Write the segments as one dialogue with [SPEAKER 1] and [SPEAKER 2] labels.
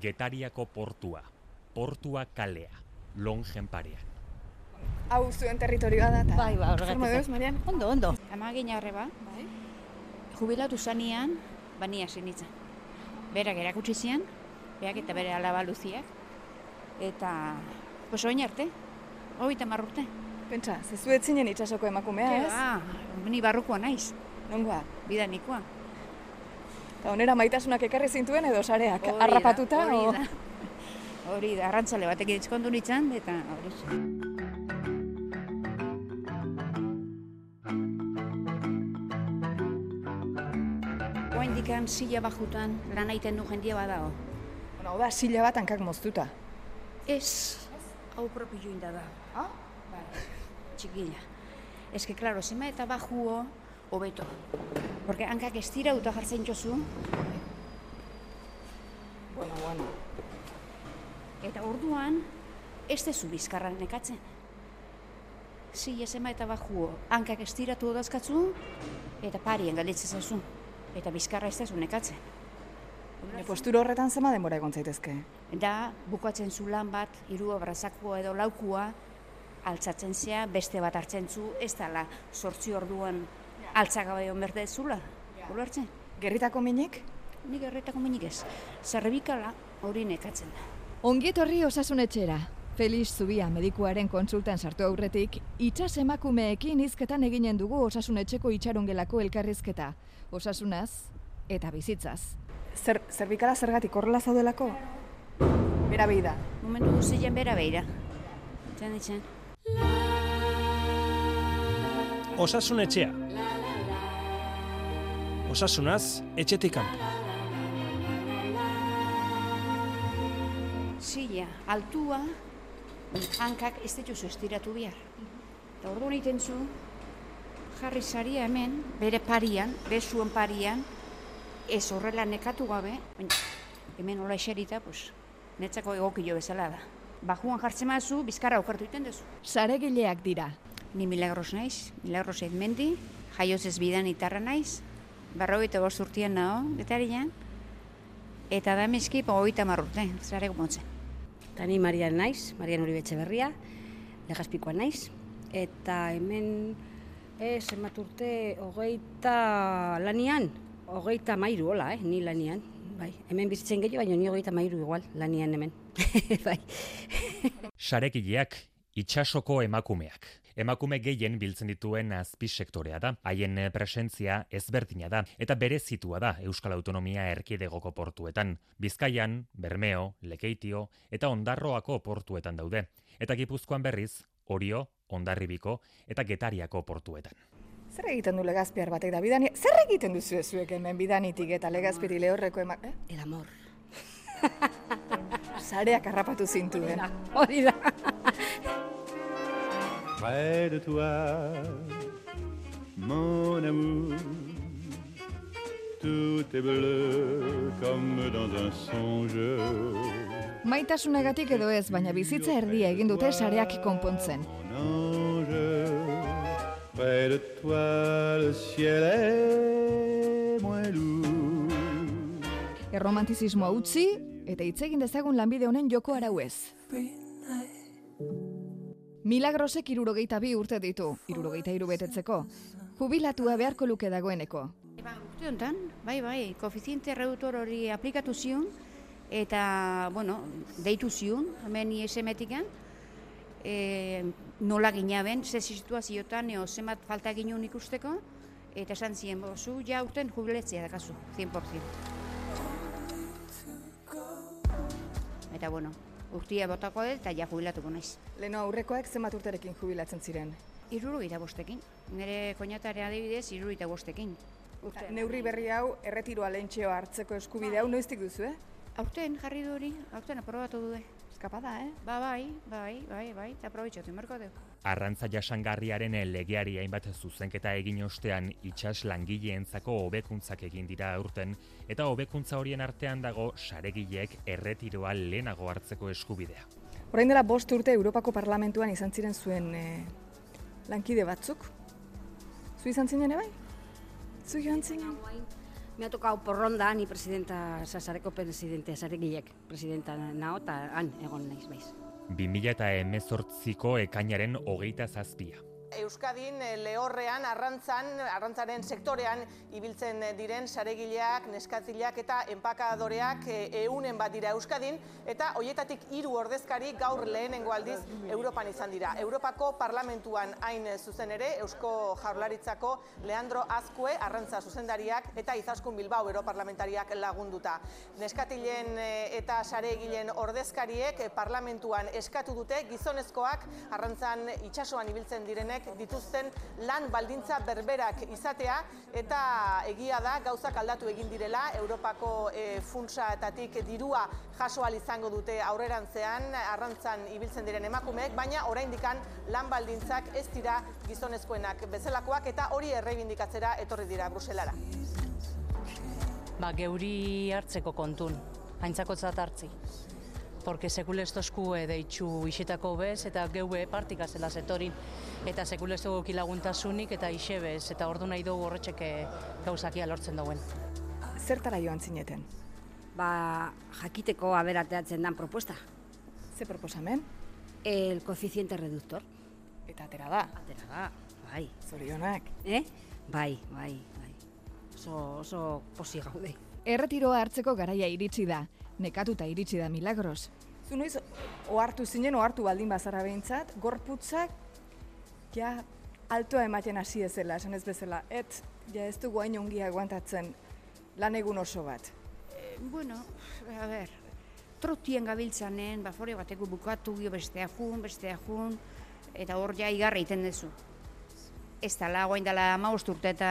[SPEAKER 1] Getariako portua, portua kalea, longen parean.
[SPEAKER 2] Hau zuen territorioa da.
[SPEAKER 3] Bai, ba, horregatik.
[SPEAKER 2] Marian?
[SPEAKER 3] Ondo, ondo. Ama gina horreba,
[SPEAKER 2] Bai.
[SPEAKER 3] jubilatu zanean, bania zenitzen. Berak erakutsi zian, berak eta bere alaba luziak. Eta, pues oin arte, hogeita hamar urte.
[SPEAKER 2] Pentsa, zezu ez zinen itxasoko emakumea, ez?
[SPEAKER 3] Ah, ni barrukoa naiz,
[SPEAKER 2] Nongoa.
[SPEAKER 3] bidanikoa.
[SPEAKER 2] Eta onera maitasunak ekarri zintuen edo sareak,
[SPEAKER 3] Hori da,
[SPEAKER 2] harrapatuta,
[SPEAKER 3] hori
[SPEAKER 2] o...
[SPEAKER 3] da. Hori da, arrantzale batek itzkondu nintzen, eta hori zen. Oain dikan sila bajutan lan aiten du jendia badao.
[SPEAKER 2] Bueno, hau da, sila bat hankak moztuta.
[SPEAKER 3] Ez, hau propio inda da.
[SPEAKER 2] Ah?
[SPEAKER 3] Bai, txikila. Ez que, klaro, zima eta bajuo, hobeto. Porque hankak estira uta jartzen jozu,
[SPEAKER 2] Bueno, bueno.
[SPEAKER 3] Eta orduan, ez dezu bizkarra nekatzen. Zi, esema eta bajuo, hankak estiratu odazkatzu, eta parien galitzen zauzu. Eta bizkarra ez dezu nekatzen.
[SPEAKER 2] Ne posturo horretan zema denbora egon zaitezke.
[SPEAKER 3] Da, bukatzen zu lan bat, hiru abrazakua edo laukua, altzatzen zea, beste bat hartzen zu, ez dala, sortzi orduan altzagabe hon berde zula. Ulertzen?
[SPEAKER 2] Gerritako minik?
[SPEAKER 3] Nik erretako minik ez. Zerbikala hori nekatzen da.
[SPEAKER 4] Ongi etorri osasunetxera. Felix Zubia medikuaren kontsultan sartu aurretik, itxas emakumeekin hizketan eginen dugu osasunetxeko itxarongelako elkarrizketa. Osasunaz eta bizitzaz.
[SPEAKER 2] Zer, zerbikala zergatik horrela zaudelako? Bera behi da.
[SPEAKER 3] Momentu guztien bera beira. Txan ditzen.
[SPEAKER 5] Osasun etxea. Osasunaz, etxetik kanpo.
[SPEAKER 3] Zila, altua, hankak ez dituzu estiratu behar. Eta orduan egiten zu, jarri saria hemen, bere parian, bezuen parian, ez horrela nekatu gabe, baina hemen hola eserita, pues, netzako egokilo bezala da. Bajuan jartzen mazu, bizkarra okertu egiten duzu.
[SPEAKER 4] Saregileak dira.
[SPEAKER 3] Ni milagros naiz, milagros mendi, jaioz ez bidan itarra naiz, berrogeita bost urtien nago, getarian, eta da mizki, hogeita marrurte, zare motzen.
[SPEAKER 6] Eta ni Marian naiz, Marian Uribe Berria, legazpikoa naiz. Eta hemen, ez, emat urte, hogeita lanian, hogeita mairu, hola, eh, ni lanian. Bai, hemen bizitzen gehiago, baina ni hogeita mairu igual, lanian hemen. bai.
[SPEAKER 1] Sarekileak, itxasoko emakumeak. Emakume gehien biltzen dituen azpisektorea da, haien eh, presentzia ezberdina da, eta berezitua da Euskal Autonomia erkidegoko portuetan. Bizkaian, Bermeo, Lekeitio eta Ondarroako portuetan daude. Eta Gipuzkoan berriz, Orio, Ondarribiko eta Getariako portuetan.
[SPEAKER 2] Zer egiten du legazpiar batek da bidani? Zer egiten duzu zuek hemen bidanitik eta legazpiri lehorreko emak... Eh?
[SPEAKER 6] El amor.
[SPEAKER 2] Sareak harrapatu zintuen.
[SPEAKER 6] Hori da.
[SPEAKER 7] Près de toi, mon amour. Tout est bleu comme dans un songe.
[SPEAKER 4] Maitasunagatik edo ez, baina bizitza erdia egin dute sareak konpontzen.
[SPEAKER 7] Près de toi, le ciel est moins lourd.
[SPEAKER 4] Erromantizismoa utzi eta hitz egin dezagun lanbide honen joko arau ez. Milagrosek irurogeita bi urte ditu, irurogeita hiru betetzeko. Jubilatua beharko luke dagoeneko.
[SPEAKER 3] Ba, urte honetan, bai, bai, koefiziente reductor hori aplikatu zion, eta, bueno, deitu zion, hemen ISM-etikan, e, nola ginaben, ze situaziotan, eo zenbat falta ginen ikusteko, eta esan ziren, zu ja urten jubiletzea dakazu, 100%. Eta, bueno, urtia botako eta ja jubilatuko naiz.
[SPEAKER 2] Leno aurrekoak zenbat urterekin jubilatzen ziren.
[SPEAKER 3] Irurogeita bostekin. Nire koñatarea adibidez, irurogeita bostekin. Urte,
[SPEAKER 2] Neurri berri hau, erretiroa lehentxeo hartzeko eskubide hau noiztik duzu, eh?
[SPEAKER 3] Aurten jarri du hori, aurten aprobatu du.
[SPEAKER 2] Eskapada, eh?
[SPEAKER 3] Ba, bai, bai, bai, bai, eta aprobetxatu inberko dugu.
[SPEAKER 1] Arrantza jasangarriaren legeari hainbat zuzenketa egin ostean itxas langileentzako hobekuntzak egin dira aurten eta hobekuntza horien artean dago saregileek erretiroa lehenago hartzeko eskubidea.
[SPEAKER 2] Orain dela bost urte Europako Parlamentuan izan ziren zuen eh, lankide batzuk. Zu izan zinen bai? Zu joan zinen?
[SPEAKER 6] Me ha tocado porronda, ni presidenta, sasareko presidente, saregilek, presidenta nao, eta han egon naiz baiz.
[SPEAKER 1] 2018ko ekainaren hogeita zazpia.
[SPEAKER 8] Euskadin eh, lehorrean, arrantzan, arrantzaren sektorean ibiltzen diren saregileak, neskatzileak eta enpakadoreak eunen bat dira Euskadin, eta hoietatik hiru ordezkari gaur lehenengo aldiz Europan izan dira. Europako parlamentuan hain zuzen ere, Eusko Jaurlaritzako Leandro Azkue, arrantza zuzendariak eta izaskun Bilbao Europarlamentariak lagunduta. Neskatilen eh, eta saregilen ordezkariek parlamentuan eskatu dute gizonezkoak arrantzan itsasoan ibiltzen direnek dituzten lan baldintza berberak izatea eta egia da gauzak aldatu egin direla Europako e, funtsaetatik dirua jaso izango dute aurrerantzean arrantzan ibiltzen diren emakumeek baina oraindikan lan baldintzak ez dira gizonezkoenak bezalakoak eta hori erreibindikatzera etorri dira Bruselara.
[SPEAKER 9] Ba, geuri hartzeko kontun, haintzakotzat hartzi porque sekulestosku deitxu isetako bez, eta geue partika zela zetorin, eta sekulesto kilaguntasunik eta isebez, eta ordu nahi dugu horretxeke gauzakia lortzen dauen.
[SPEAKER 2] Zertara joan zineten?
[SPEAKER 6] Ba, jakiteko aberateatzen dan propuesta.
[SPEAKER 2] Ze proposamen?
[SPEAKER 6] El koeficiente reductor.
[SPEAKER 2] Eta atera da?
[SPEAKER 6] Atera da, bai.
[SPEAKER 2] Zorionak.
[SPEAKER 6] Eh? Bai, bai, bai. Oso, oso posi gaude.
[SPEAKER 4] Erretiroa hartzeko garaia iritsi da, nekatuta iritsi da milagros.
[SPEAKER 2] Zu noiz, ohartu zinen, ohartu baldin bazara behintzat, gorputzak, ja, altoa ematen hasi ezela, esan ez bezala, et, ja ez dugu hain ongi aguantatzen lan egun oso bat.
[SPEAKER 3] E, bueno, a ber, trotien gabiltzanen, bafore bateko bukatu gio bestea jun, bestea jun, eta hor ja igarra iten dezu. Ez dala, guain dala mausturte eta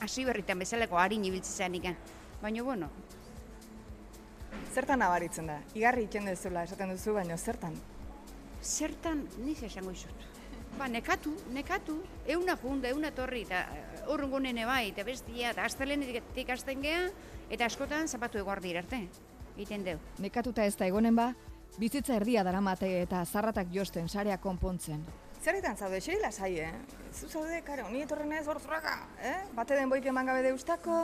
[SPEAKER 3] hasi berritan bezaleko harin ibiltzen ikan. Baina, bueno,
[SPEAKER 2] Zertan nabaritzen da? Igarri iten dezula esaten duzu, baina zertan?
[SPEAKER 3] Zertan, niz esango izut. Ba, nekatu, nekatu, euna junda, euna torri, eta horrengo eh, nene bai, eta bestia, eta astelenetik asten geha, eta askotan zapatu eguardi arte, iten deu.
[SPEAKER 4] Nekatuta ez da egonen ba, bizitza erdia daramate eta zarratak josten sarea konpontzen.
[SPEAKER 2] Zerretan zaude, xeri lasai, eh? Zu zaude, kare, honi etorren ez borzuraga, eh? Bate den boik eman gabe deustako...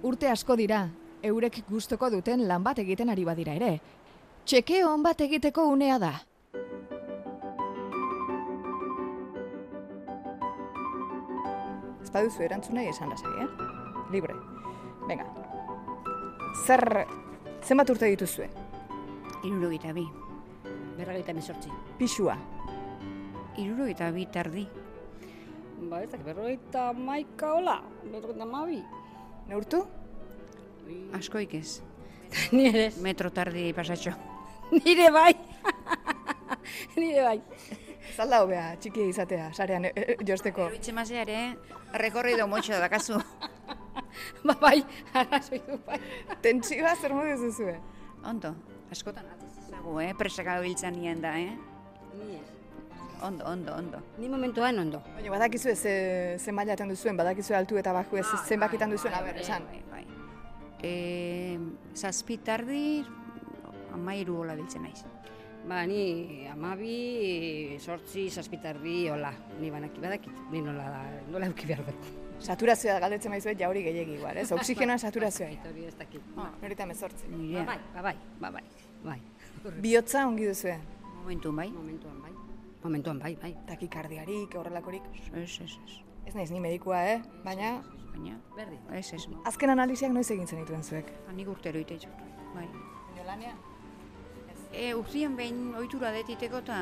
[SPEAKER 4] Urte asko dira, eurek gustoko duten lan bat egiten ari badira ere. Txeke hon bat egiteko unea da.
[SPEAKER 2] Ez baduzu erantzunei esan lasai, eh? Libre. Venga. Zer, zenbat urte dituzue?
[SPEAKER 3] Irurogita bi.
[SPEAKER 6] Berrogeita mesortzi.
[SPEAKER 2] Pixua.
[SPEAKER 3] Irurogita bi tardi.
[SPEAKER 6] Ba, ez dakit, berrogeita maika hola, berrogeita mabi.
[SPEAKER 2] Neurtu?
[SPEAKER 3] Askoik ez.
[SPEAKER 6] Nire ez.
[SPEAKER 3] Metro tardi pasatxo.
[SPEAKER 6] Nire bai. Nire bai.
[SPEAKER 2] Zalda hobea, txikia izatea, sarean e, e, josteko.
[SPEAKER 3] Itxe mazeare, rekorrido motxo dakazu.
[SPEAKER 6] ba, bai, arrazoi du bai.
[SPEAKER 2] Tentsioa zer modu zuzue?
[SPEAKER 3] Ondo, askotan atzizago, eh? Presaka biltzen nien da, eh?
[SPEAKER 6] Ni ez.
[SPEAKER 3] Ondo, ondo, ondo.
[SPEAKER 6] Ni momentuan ondo.
[SPEAKER 2] Baina badakizu ze, ze mailaten duzuen, badakizu altu eta baku ez zenbakitan duzuen, aber, esan.
[SPEAKER 3] Bai, bai. E, zazpi tardi, amairu hola biltzen naiz.
[SPEAKER 6] Ba, ni amabi, sortzi, zazpitardi, hola. Ni banaki badakit, ni nola, nola euki behar dut.
[SPEAKER 2] Saturazioa galdetzen maizuet ja hori gehiegi igual, ez? Oxigenoan saturazioa.
[SPEAKER 6] Hori ez dakit.
[SPEAKER 3] Ah,
[SPEAKER 2] Norita mezortzi.
[SPEAKER 6] Ba, bai, ba, bai, ba, bai, bai.
[SPEAKER 2] Bihotza ongi duzue.
[SPEAKER 3] momentu bai.
[SPEAKER 6] Momentuan bai. Momentuan bai, bai.
[SPEAKER 2] Takikardiarik, horrelakorik.
[SPEAKER 3] Ez, ez, ez.
[SPEAKER 2] Ez naiz ni medikua, eh? Baina,
[SPEAKER 3] Baina,
[SPEAKER 6] Berdin.
[SPEAKER 3] ez, ez.
[SPEAKER 2] azken analiziak noiz egin zenituen zuek?
[SPEAKER 3] Hanik urtero ite bai.
[SPEAKER 2] Jolania?
[SPEAKER 3] E, urtien behin ohitura detiteko eta,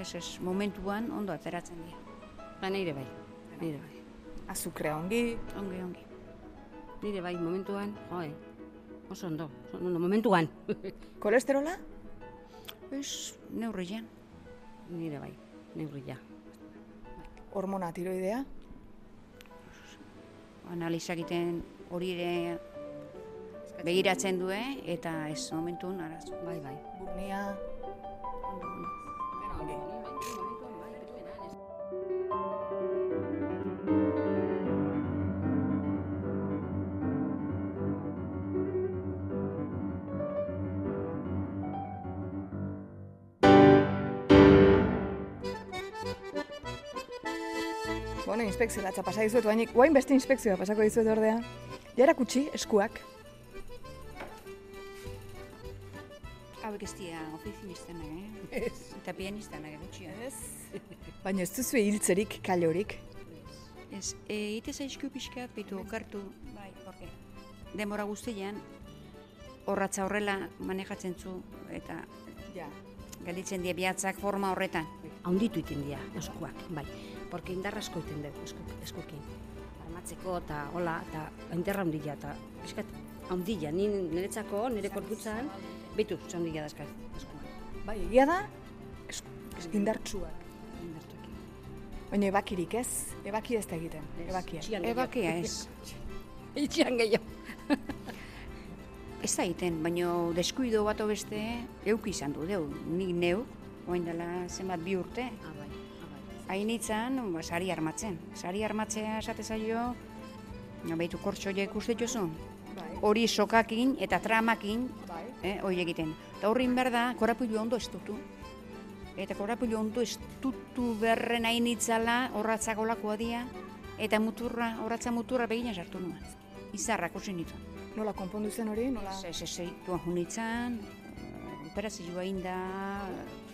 [SPEAKER 3] ez, ez, momentuan ondo ateratzen dira.
[SPEAKER 6] Ba, nire bai. Nire bai.
[SPEAKER 2] Azukrea ongi,
[SPEAKER 3] Ongi, ongi.
[SPEAKER 6] Nire bai, momentuan, joe. Oso ondo, oso ondo, momentuan.
[SPEAKER 2] kolesterola?
[SPEAKER 3] Ez, neurrian.
[SPEAKER 6] Nire bai, neurria.
[SPEAKER 2] Hormona tiroidea?
[SPEAKER 3] Analizak egiten hori ere begiratzen du, eta ez momentun arazo.
[SPEAKER 6] Bai, bai.
[SPEAKER 2] Burnia?
[SPEAKER 3] Ondo, ondo.
[SPEAKER 2] Bueno, inspekzio latza pasa dizuet, baina guain beste inspekzioa pasako dizuet ordea. Ja erakutsi, eskuak.
[SPEAKER 3] Hauek ez dira ofizinistak, eh? Eta pianistanak gutxi,
[SPEAKER 2] Ez. Baina ez duzu hiltzerik, kalorik.
[SPEAKER 3] Ez, e, ite zaizku pixkat, bitu okartu, bai, porque demora guztian, horratza horrela manejatzen zu, eta
[SPEAKER 2] Ja.
[SPEAKER 3] gelditzen die bihatzak forma horretan.
[SPEAKER 6] Haunditu iten dira eskuak, bai. Porque indar asko iten dugu esku, eskukin. Armatzeko eta hola, eta indarra handia, eta eskat, handia, ni niretzako, nire korputzan, bitu, handia da eskuak.
[SPEAKER 2] Bai, egia da, esku, indartsuak.
[SPEAKER 6] Indartuekin.
[SPEAKER 2] Baina ebakirik ez, ebaki ez da egiten, ebakia.
[SPEAKER 3] Ebakia ez.
[SPEAKER 6] Itxian gehiago.
[SPEAKER 3] Ez da egiten, baino deskuido bat beste euk izan du, deu, nik neu, oain dela zenbat bi urte,
[SPEAKER 6] Ah.
[SPEAKER 3] Hain itzan, ba, sari armatzen. Sari armatzea esate zaio, no, behitu kortxoiek uste jozu,
[SPEAKER 2] Bai,
[SPEAKER 3] hori sokakin eta tramakin,
[SPEAKER 2] bai.
[SPEAKER 3] eh, hori egiten. Eta horrin behar da, korapilu ondo estutu. Eta korapilu ondo estutu berren hain itzala, horratzak olakoa dia, eta muturra, horratza muturra begina sartu nuen. Izarrak usi nitu.
[SPEAKER 2] Nola konpondu zen hori, nola...
[SPEAKER 3] Ez, ez, ez, tuan junitzen, eh, operazioa inda,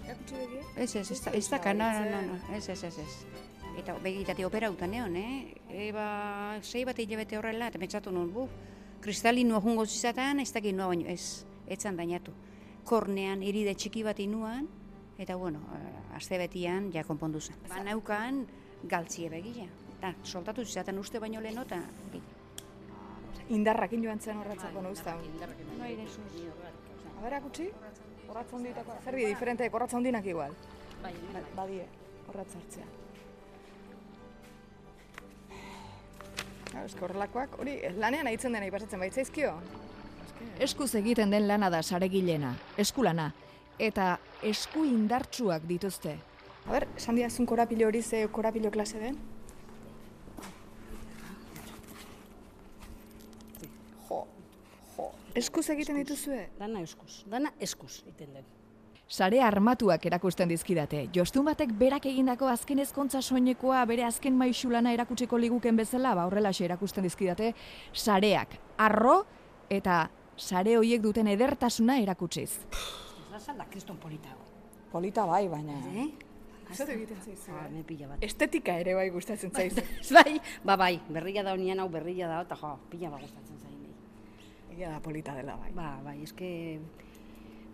[SPEAKER 2] Erakutsi begia?
[SPEAKER 3] ez, ez, ez, da- ez da, no, no, no, no, ez, ez, ez, ez. Eta begitate operauta neon, eh? Eba, sei bat hilabete horrela, eta pentsatu nuen, bu, kristalinoa jungo zizatan, ez dakit noa baino, ez, etzan dainatu. Kornean iride txiki bat inuan, eta bueno, eh, aste betian ja konpondu zen. Ba, naukan galtzie begia. Eta soltatu zizaten uste baino leheno, eta
[SPEAKER 2] Indarrakin joan zen horretzako, no usta.
[SPEAKER 3] no aire zuz.
[SPEAKER 2] A ber, erakutsi? Horratza honditako, zer di diferente, horratza hondinak igual.
[SPEAKER 6] Bai,
[SPEAKER 2] Ba- Badie, horratza hartzea. Eske horrelakoak, hori, lanean aitzen dena ipasatzen baitzaizkio.
[SPEAKER 4] Eskuz egiten den lana da saregilena, eskulana, eta esku indartsuak dituzte.
[SPEAKER 2] A ber, esan diazun korapilo hori ze korapilo klase den? Jo, jo. Eskuz egiten dituzue?
[SPEAKER 6] Dana eskuz, dana eskuz iten den.
[SPEAKER 4] Sare armatuak erakusten dizkidate. Jostun batek berak egindako azken ezkontza soinekoa bere azken maixulana erakutsiko liguken bezala, ba horrelaxe erakusten dizkidate, sareak, arro eta sare hoiek duten edertasuna erakutsiz.
[SPEAKER 6] Ez da zalda kriston politago.
[SPEAKER 2] Polita bai, baina...
[SPEAKER 6] Eh?
[SPEAKER 2] Zer egiten zaizu?
[SPEAKER 6] Ah, me bat.
[SPEAKER 2] Estetika ere bai gustatzen zaizu.
[SPEAKER 6] bai, ba bai, berria da honian hau berria da, eta jo, pila bat gustatzen
[SPEAKER 2] Egia da polita dela bai.
[SPEAKER 6] Ba, bai, eske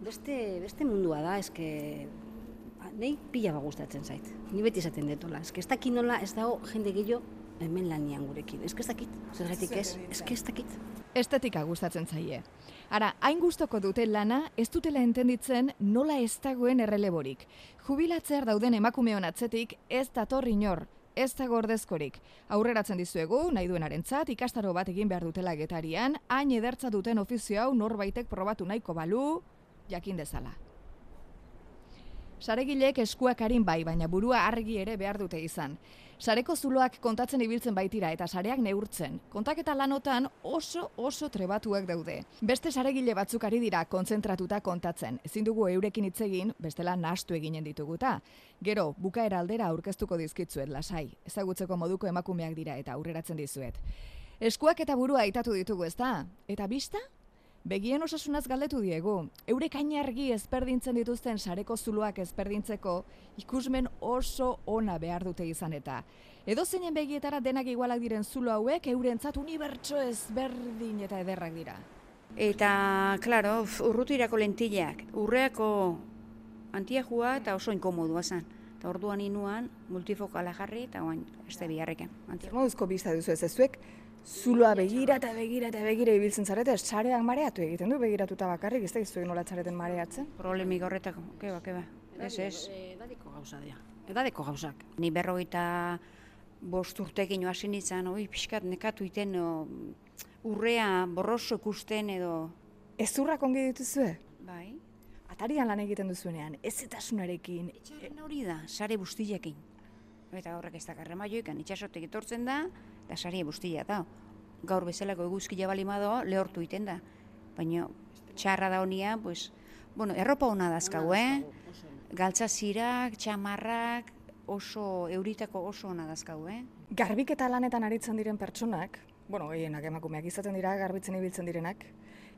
[SPEAKER 6] beste, beste mundua da, eske ba, nahi pila bat gustatzen zait. Ni beti esaten detola, eske ez dakit nola ez dago jende gehiago hemen lanian gurekin. Eske ez dakit, zergatik ez, eske ez dakit.
[SPEAKER 4] Estetika gustatzen zaie. Ara, hain gustoko dute lana, ez dutela entenditzen nola ez dagoen erreleborik. Jubilatzear dauden emakumeon atzetik ez dator inor, ez da gordezkorik. Aurreratzen dizuegu, nahi duenarentzat ikastaro bat egin behar dutela getarian, hain edertza duten ofizio hau norbaitek probatu nahiko balu, jakin dezala. Saregilek eskuak harin bai, baina burua argi ere behar dute izan. Sareko zuloak kontatzen ibiltzen baitira eta sareak neurtzen. Kontaketa lanotan oso oso trebatuak daude. Beste saregile batzuk ari dira kontzentratuta kontatzen. Ezin dugu eurekin hitz egin, bestela nahastu eginen dituguta. Gero, bukaera aldera aurkeztuko dizkitzuet lasai. Ezagutzeko moduko emakumeak dira eta aurreratzen dizuet. Eskuak eta burua aitatu ditugu, ezta? Eta bista? Begien osasunaz galdetu diegu. Eurek argi ezberdintzen dituzten sareko zuloak ezberdintzeko ikusmen oso ona behar dute izan eta. Edo zeinen begietara denak igualak diren zulo hauek eurentzat unibertso ezberdin eta ederrak dira.
[SPEAKER 3] Eta, klaro, urrutirako lentillak, urreako antiajua eta oso inkomodua zen. Eta orduan inuan multifokala jarri eta oain, este biharreken.
[SPEAKER 2] Moduzko bizta duzu ez ezuek, zuloa begira eta begira eta begira ibiltzen zarete, sareak mareatu egiten du begiratuta bakarrik, ez da izuek nola zareten mareatzen.
[SPEAKER 3] Problemik horretako, keba, keba. Ez, ez.
[SPEAKER 6] Edadeko gauza dira. Edadeko gauzak.
[SPEAKER 3] Ni berrogeita bost urtekin hasi nintzen, oi, pixkat nekatu iten, o, urrea borroso ikusten edo...
[SPEAKER 2] Ezurrak ongi dituzue?
[SPEAKER 3] Bai.
[SPEAKER 2] Atarian lan egiten duzuenean, ez etasunarekin.
[SPEAKER 3] Etxarren hori da, sare bustilekin. Eta horrek ez dakarra maioikan, itxasotek etortzen da, eta sare bustila da. Gaur bezalako eguzkia balimado, lehortu iten da. Baina txarra da honia, pues, bueno, erropa hona dazkau, eh? Galtza zirak, txamarrak, oso, euritako oso ona dazkau, eh?
[SPEAKER 2] Garbiketa lanetan aritzen diren pertsonak, bueno, gehienak emakumeak izaten dira garbitzen ibiltzen direnak,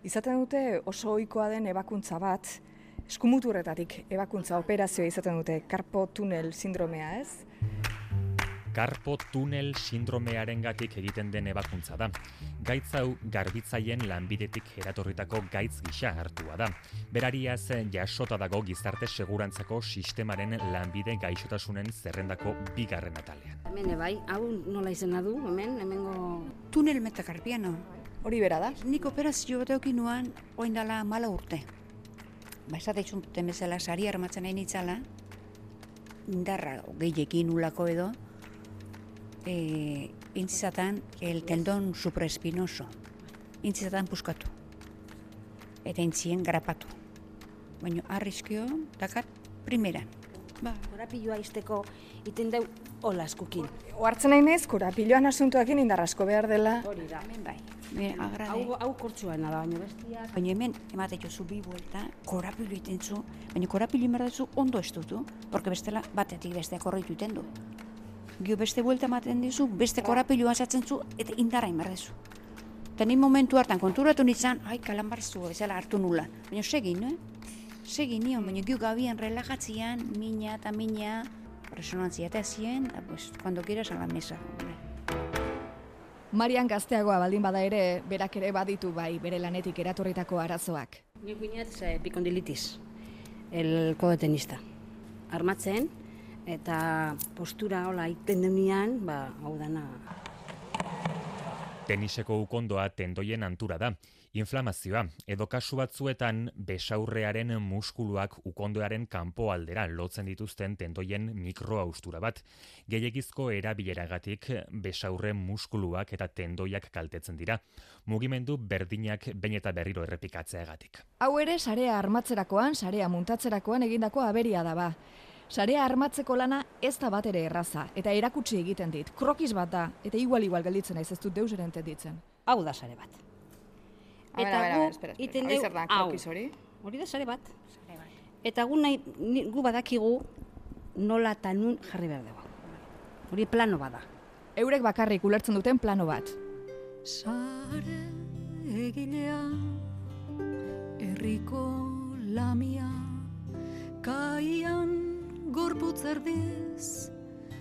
[SPEAKER 2] izaten dute oso ohikoa den ebakuntza bat, eskumuturretatik ebakuntza operazioa izaten dute, karpo tunel sindromea, ez?
[SPEAKER 1] Karpo tunel sindromearengatik egiten den ebakuntza da. Gaitz hau garbitzaien lanbidetik eratorritako gaitz gisa hartua da. Berariaz jasota dago gizarte segurantzako sistemaren lanbide gaixotasunen zerrendako bigarren atalean.
[SPEAKER 6] Hemen bai, hau nola izena du, hemen, hemengo...
[SPEAKER 3] Tunel metakarpiano.
[SPEAKER 2] Hori bera da?
[SPEAKER 3] Nik operazio bat eukin nuan, oin dala mala urte. Ba, esateizun bezala sari armatzen nahi nitzala, indarra gehiekin ulako edo, e, intzizatan el tendon supraespinoso. Intzizatan puskatu. Eta intzien garapatu. Baina arriskio, dakat, primeran. Ba,
[SPEAKER 6] Korapilloa izteko iten deu olaskukin.
[SPEAKER 2] Oartzen nahi nez, korapiloan asuntuakin indarrasko behar dela.
[SPEAKER 6] Hori da.
[SPEAKER 3] hemen bai.
[SPEAKER 6] Hau, hau kortsuana da, baina bestiak...
[SPEAKER 3] Baina hemen, emate jozu bi buelta, korapilu iten zu, baina korapilu inberdezu ondo estutu, porque bestela batetik besteak horreitu iten du. Gio beste buelta ematen dizu, beste korapilua asatzen zu, eta indarra inberdezu. Eta ni momentu hartan konturatu nintzen, ai, kalambarzu, bezala hartu nula. Baina segin, eh? Segin nion, baina gio gabian relajatzian, mina eta mina, resonantzia eta zien, pues, cuando quieras a la mesa. hombre.
[SPEAKER 4] Marian gazteagoa baldin bada ere, berak ere baditu bai bere lanetik eratorritako arazoak.
[SPEAKER 6] Ni guinat ze epikondilitis, el kodetenista. Armatzen, eta postura hola iten denean, ba, hau dana
[SPEAKER 1] Teniseko ukondoa tendoien antura da. Inflamazioa, edo kasu batzuetan besaurrearen muskuluak ukondoaren kanpoaldera lotzen dituzten tendoien mikroaustura bat. Gehiegizko erabileragatik besaurre muskuluak eta tendoiak kaltetzen dira. Mugimendu berdinak behin eta berriro errepikatzeagatik.
[SPEAKER 4] Hau ere sarea armatzerakoan, sarea muntatzerakoan egindako aberia da ba. Sarea armatzeko lana ez da bat ere erraza, eta erakutsi egiten dit. Krokiz bat da, eta igual-igual gelditzen naiz ez dut deus ere entenditzen.
[SPEAKER 6] hau da sare bat.
[SPEAKER 2] A ber, a ber, a ber, espera, espera.
[SPEAKER 6] iten
[SPEAKER 2] da,
[SPEAKER 6] hau.
[SPEAKER 2] hori?
[SPEAKER 6] Hori da sare bat. Eta gu nahi, gu badakigu nola eta nun jarri behar dugu. Hori plano bada.
[SPEAKER 4] Eurek bakarrik ulertzen duten plano bat.
[SPEAKER 10] Sare egilea, herriko lamia, kaian gorputz erdiz,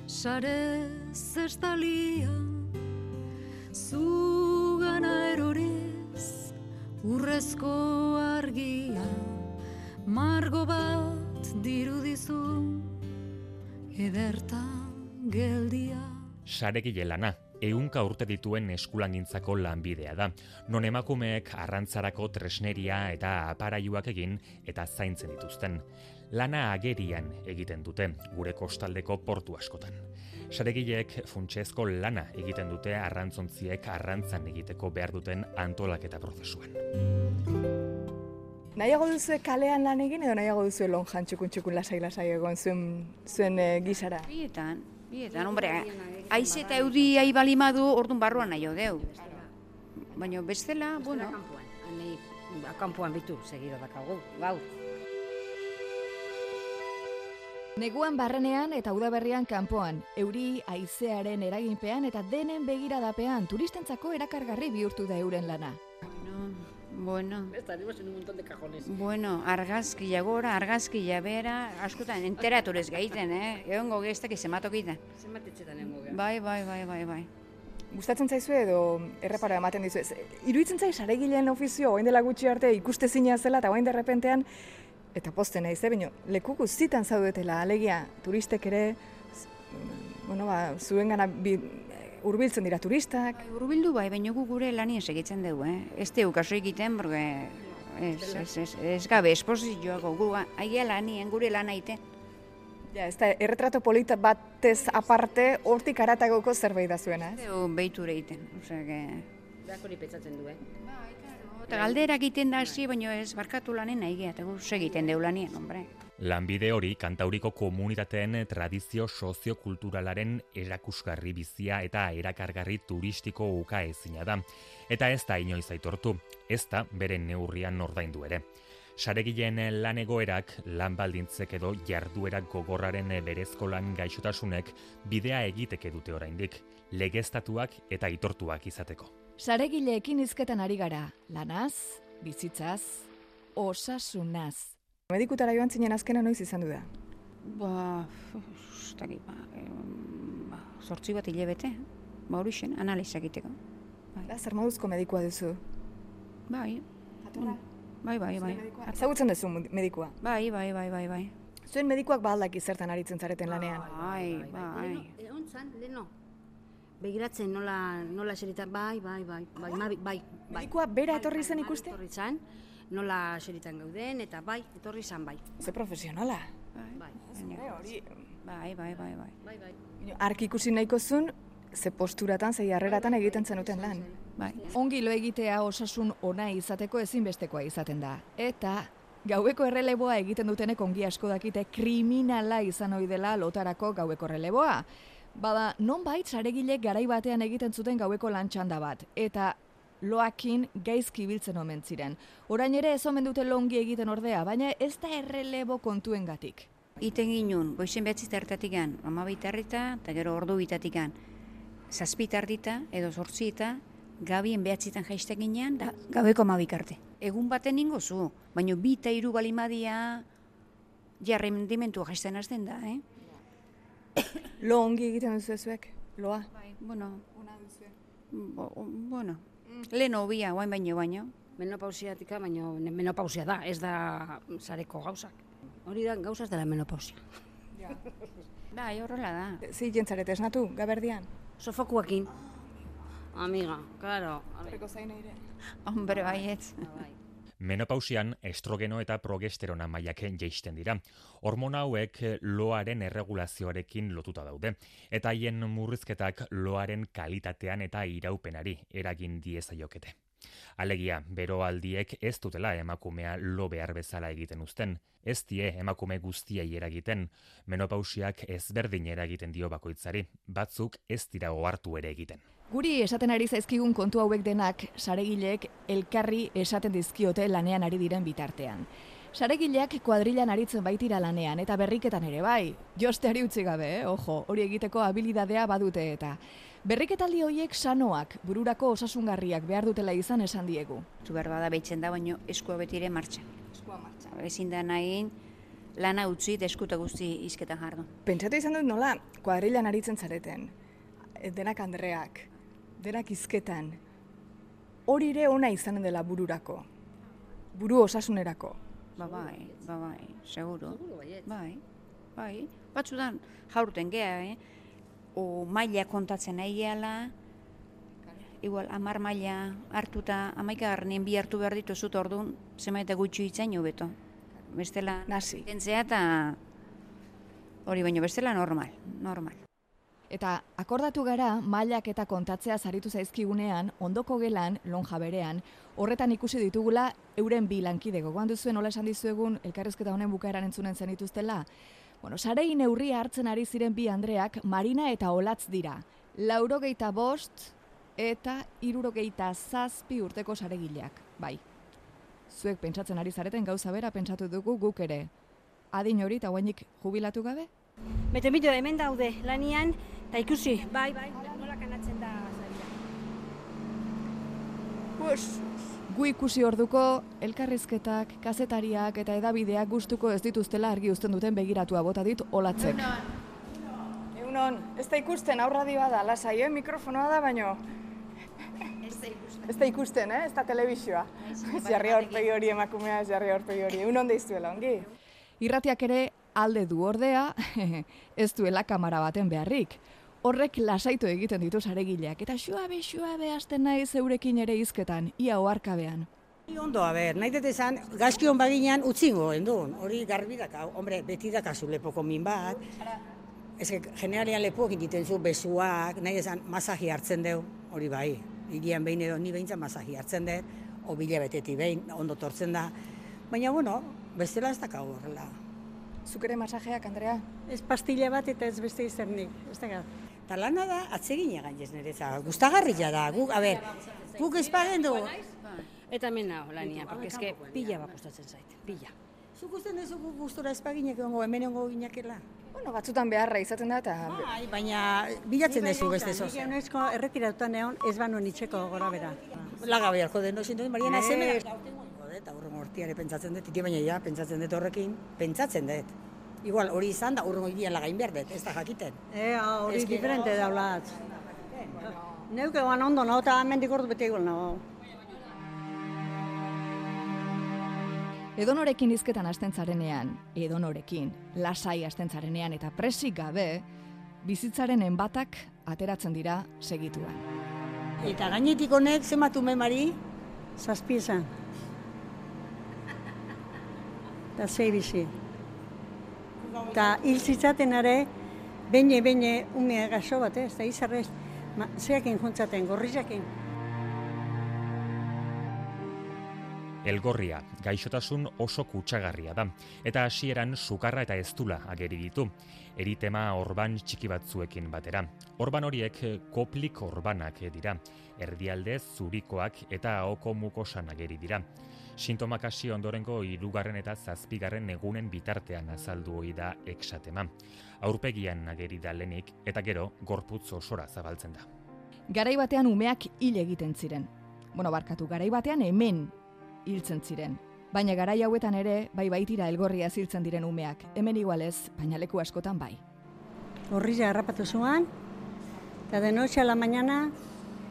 [SPEAKER 10] sare zestalia, zugana eroriz, urrezko argia, margo bat dirudizu, ederta geldia.
[SPEAKER 1] Saregile lana, ehunka urte dituen eskulangintzako lanbidea da. Non emakumeek arrantzarako tresneria eta aparaiuak egin eta zaintzen dituzten. Lana agerian egiten dute, gure kostaldeko portu askotan. Saregileek funtsezko lana egiten dute arrantzontziek arrantzan egiteko behar duten antolaketa prozesuan.
[SPEAKER 2] Nahiago duzue kalean lan egin edo nahiago duzue lonjan txukun txukun lasai lasai egon zuen, zuen eh, gisara?
[SPEAKER 3] Bietan, bietan, hombre, aiz eta eudi ai balimadu, orduan barruan nahi deu. Baina bestela, bueno,
[SPEAKER 6] Kampuan, hanei, kanpoan bitu, segido dakagu, gaur.
[SPEAKER 4] Neguan barrenean eta udaberrian kanpoan, euri haizearen eraginpean eta denen begiradapean turistentzako erakargarri bihurtu da euren lana.
[SPEAKER 3] bueno,
[SPEAKER 6] Estaremos en un montón de cajones.
[SPEAKER 3] bueno, argazkia gora, argazkia bera, askotan enteraturez gaiten, eh? Egongo gestak izematok egiten.
[SPEAKER 6] Zenbat etxetan egongo gara.
[SPEAKER 3] Bai, bai, bai, bai, bai.
[SPEAKER 2] Gustatzen zaizue edo erreparo ematen dizu ez? Iruditzen zai saregileen ofizio orain dela gutxi arte ikustezina zela eta orain derrepentean eta posten naiz, eh, baina leku guztitan zaudetela, alegia turistek ere z- bueno, ba, zuengana bi, hurbiltzen dira turistak.
[SPEAKER 3] Bai, Urbildu bai, baina gu gure lanien segitzen dugu, eh? Ez teu kaso egiten, porque ez, ez, ez, ez gabe esposizioako gu, aia lanien gure lan aite.
[SPEAKER 2] Ja, ez da, erretrato polita batez aparte, hortik aratagoko zerbait da zuena, ez?
[SPEAKER 3] Teu behiture egiten, osea, que...
[SPEAKER 6] Beak hori petzatzen du, eh?
[SPEAKER 3] Eta galdera egiten da hasi, baina ez barkatu lanen nahi eta gu segiten deu lanien, hombre.
[SPEAKER 1] Lanbide hori kantauriko komunitateen tradizio soziokulturalaren erakusgarri bizia eta erakargarri turistiko uka ezina da. Eta ez da inoiz aitortu, ez da bere neurrian ordaindu ere. Saregileen lan egoerak, lan baldintzek edo jarduerak gogorraren berezko lan gaixotasunek bidea egiteke dute oraindik, legeztatuak eta aitortuak izateko.
[SPEAKER 4] Saregileekin hizketan ari gara, lanaz, bizitzaz, osasunaz.
[SPEAKER 2] Medikutara joan zinen azkena noiz izan du da?
[SPEAKER 3] Ba, dakit, ba, ba, sortzi bat hilabete, ba hori zen, analiza egiteko.
[SPEAKER 2] Da, zer moduzko medikua duzu?
[SPEAKER 3] Bai, bai, bai, bai.
[SPEAKER 2] Ezagutzen duzu medikua?
[SPEAKER 3] Bai, bai, bai, bai, bai.
[SPEAKER 2] Zuen medikuak ba aldaki zertan aritzen zareten lanean?
[SPEAKER 3] Bai, bai.
[SPEAKER 6] Leno, ontzan, leno. Begiratzen nola, nola eseritan, bai, bai, bai, bai, bai, bai.
[SPEAKER 2] Medikua bera etorri zen ikuste?
[SPEAKER 6] Etorri zen, nola eseritan gauden, eta bai, etorri zen, bai.
[SPEAKER 2] Ze profesionala.
[SPEAKER 6] Bai,
[SPEAKER 2] hori...
[SPEAKER 3] Bai, bai, bai, bai.
[SPEAKER 6] bai, bai.
[SPEAKER 2] Ark ikusi nahiko zuen, ze posturatan, ze jarreratan egiten zenuten lan.
[SPEAKER 3] Bai.
[SPEAKER 4] Ongi lo egitea osasun ona izateko ezinbestekoa izaten da. Eta gaueko erreleboa egiten dutenek ongi asko dakite kriminala izan ohi dela lotarako gaueko erreleboa. Bada, nonbait saregilek garai batean egiten zuten gaueko lantxanda bat. Eta loakin gaizki biltzen omen ziren. Orain ere ez omen dute longi egiten ordea, baina ez da errelebo kontuengatik.
[SPEAKER 3] Iten ginen, goizen behatzi tartatikan, amabit tarrita, eta gero ordu bitatikan. Zazpi tardita, edo sortzi eta, gabien behatzitan jaistek ginean, da gabeko amabik arte. Egun baten ningo zu, baina bi eta hiru balimadia, ja rendimentua jaisten hasten da, eh?
[SPEAKER 2] Lo ongi egiten duzu zuek, loa.
[SPEAKER 3] Bai, bueno, bo, bueno, lehen hobia, guain baino baino.
[SPEAKER 6] Menopausiatika, baina menopausia da, ez da sareko gauzak. Hori da, gauza ez dela menopausia.
[SPEAKER 3] Bai, horrela da.
[SPEAKER 2] Zi jentzarete esnatu, gaberdian?
[SPEAKER 6] Sofokuakin. Amiga, claro.
[SPEAKER 2] Horreko zain ere.
[SPEAKER 3] Hombre, baietz.
[SPEAKER 6] Bai.
[SPEAKER 1] Menopausian estrogeno eta progesterona mailak jaisten dira. Hormona hauek loaren erregulazioarekin lotuta daude eta haien murrizketak loaren kalitatean eta iraupenari eragin diezaiokete. Alegia, beroaldiek ez dutela emakumea lo behar bezala egiten uzten, ez die emakume guztiei eragiten, menopausiak ezberdin eragiten dio bakoitzari, batzuk ez dira ohartu ere egiten.
[SPEAKER 4] Guri esaten ari zaizkigun kontu hauek denak saregileek elkarri esaten dizkiote lanean ari diren bitartean. Saregileak kuadrilan aritzen baitira lanean eta berriketan ere bai. Josteari utzi gabe, eh? ojo, hori egiteko habilidadea badute eta. Berriketaldi horiek sanoak, bururako osasungarriak behar dutela izan esan diegu.
[SPEAKER 3] Zu behar bada behitzen da, baino eskua beti ere martxan. Eskua martxan. Ezin da nahi lana utzi eta eskuta guzti izketan jardun.
[SPEAKER 2] Pentsatu izan dut nola, kuadrilan aritzen zareten. Denak andreak, denak izketan. Hori ere ona izanen dela bururako. Buru osasunerako.
[SPEAKER 3] Ba bai, ba bai, seguro. Bai, bai. Batzutan jaurten gea, eh? O maila kontatzen nahi gehala, igual amar maila hartuta, amaika garnien bi hartu behar dituzut orduan, zemaita gutxu itzain hobeto. Bestela,
[SPEAKER 2] Nasi.
[SPEAKER 3] kentzea eta hori baino bestela normal, normal.
[SPEAKER 4] Eta akordatu gara mailak eta kontatzea zaritu zaizkigunean, ondoko gelan, lonja berean, horretan ikusi ditugula euren bi lankide gogoan duzuen nola esan dizuegun elkarrezketa honen bukaeran entzunen zenituztela. Bueno, sarei neurria hartzen ari ziren bi Andreak Marina eta Olatz dira. Laurogeita bost eta irurogeita zazpi urteko saregileak, bai. Zuek pentsatzen ari zareten gauza bera pentsatu dugu guk ere. Adin hori eta jubilatu gabe?
[SPEAKER 6] Bete mito hemen daude, lanian, eta ikusi, bai, bai, nola kanatzen da zaila.
[SPEAKER 4] Gu ikusi orduko elkarrizketak, kazetariak eta edabideak gustuko ez dituztela argi uzten duten begiratua bota dit olatzek.
[SPEAKER 2] Egunon, ez da ikusten aurradioa da, lasai, eh? mikrofonoa da, baino... Ez da ikusten, eh? ez da telebizioa. Jarri aurpegi hori emakumea, jarri aurpegi hori. Egunon deizuela, ongi?
[SPEAKER 4] Irratiak ere alde du ordea, ez duela kamera baten beharrik. Horrek lasaitu egiten ditu saregileak, eta xuabe, xuabe hasten nahi zeurekin ere hizketan, ia oarkabean.
[SPEAKER 11] Ondo, a ber, nahi dut esan, gazkion baginan utzingo, endun, hori garbi daka, hombre, beti dakazu lepoko min bat, ez generalian lepoak egiten zu besuak, nahi esan, masaji hartzen deu, hori bai, irian behin edo, ni behintzat masaji hartzen dut, obila beteti behin, ondo tortzen da, baina, bueno, bestela ez dakau horrela.
[SPEAKER 2] Zuk ere masajeak, Andrea?
[SPEAKER 11] Ez pastilla bat eta ez beste izernik, ez da Eta lana da, atsegin egan jez niretza, gustagarria da, guk, a ber, guk ez du,
[SPEAKER 6] Eta hemen nago lania, porque eske pila bat kostatzen zait, pila.
[SPEAKER 11] Zuk uste duzu gu gustora espaginek egongo, hemen egongo ginakela?
[SPEAKER 2] Bueno, batzutan beharra izaten da eta...
[SPEAKER 11] Bai, baina bilatzen duzu beste zoz.
[SPEAKER 12] Nik eunezko erretiratutan egon ez banu itxeko gora bera.
[SPEAKER 11] Laga beharko den, no, zintu, Mariana,
[SPEAKER 12] Ez.
[SPEAKER 11] zemena. Eta urrengo hortiare pentsatzen dut, iti baina ja, pentsatzen dut horrekin, pentsatzen dut. Igual hori izan da urrengo ibian lagain behar dut, ez da jakiten.
[SPEAKER 12] E, hori diferente daulat. Neuk egon ondo nago eta hemendik ordu bete igual nago.
[SPEAKER 4] Edonorekin hizketan hasten zarenean, edonorekin, lasai hasten zarenean eta presik gabe, bizitzaren enbatak ateratzen dira segituan.
[SPEAKER 11] Eta gainetik honek, zenbat ume mari?
[SPEAKER 12] Zazpi esan. Eta zei bizi. Eta hil zitzaten ere, beine, beine, umea gaso bat, ez? Eta izarrez, ma, zeakin juntzaten, gorrizakin.
[SPEAKER 1] Elgorria, gaixotasun oso kutsagarria da, eta hasieran sukarra eta eztula ageri ditu, eritema orban txiki batzuekin batera. Orban horiek koplik orbanak dira, erdialde zurikoak eta ahoko mukosan ageri dira. Sintomak hasi ondorengo hirugarren eta zazpigarren egunen bitartean azaldu ohi da eksatema. Aurpegian ageri da lenik eta gero gorputz osora zabaltzen da.
[SPEAKER 4] Garai batean umeak hil egiten ziren. Bueno, barkatu, garai batean hemen hiltzen ziren. Baina garai hauetan ere, bai baitira elgorria ziltzen diren umeak. Hemen igualez, baina leku askotan bai.
[SPEAKER 12] Gorriza harrapatu zuan, eta de noche a la mañana,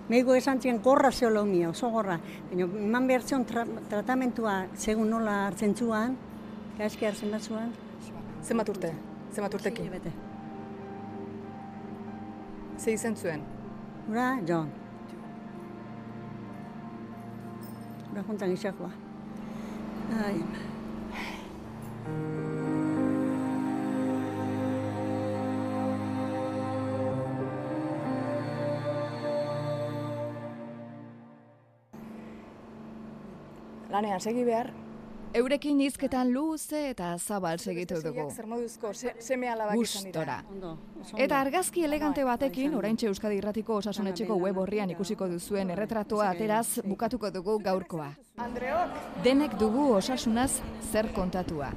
[SPEAKER 12] meigo esan zien gorra zeolo mio, oso gorra. Baina eman behar zion tra tratamentua, segun nola hartzen zuan, gaizki hartzen bat zuan.
[SPEAKER 2] Zenbat urte? Zenbat urtekin?
[SPEAKER 12] Bete.
[SPEAKER 2] Ze izen zuen?
[SPEAKER 12] Ura, John. Ura juntan izakoa. Ai,
[SPEAKER 2] Lanean segi behar.
[SPEAKER 4] Eurekin hizketan luze eta zabal segitu dugu. Gustora. Eta argazki elegante batekin, oraintxe Euskadi Irratiko osasunetxeko web horrian ikusiko duzuen erretratoa ateraz bukatuko dugu gaurkoa.
[SPEAKER 2] Andreok,
[SPEAKER 4] Denek dugu osasunaz zer kontatua.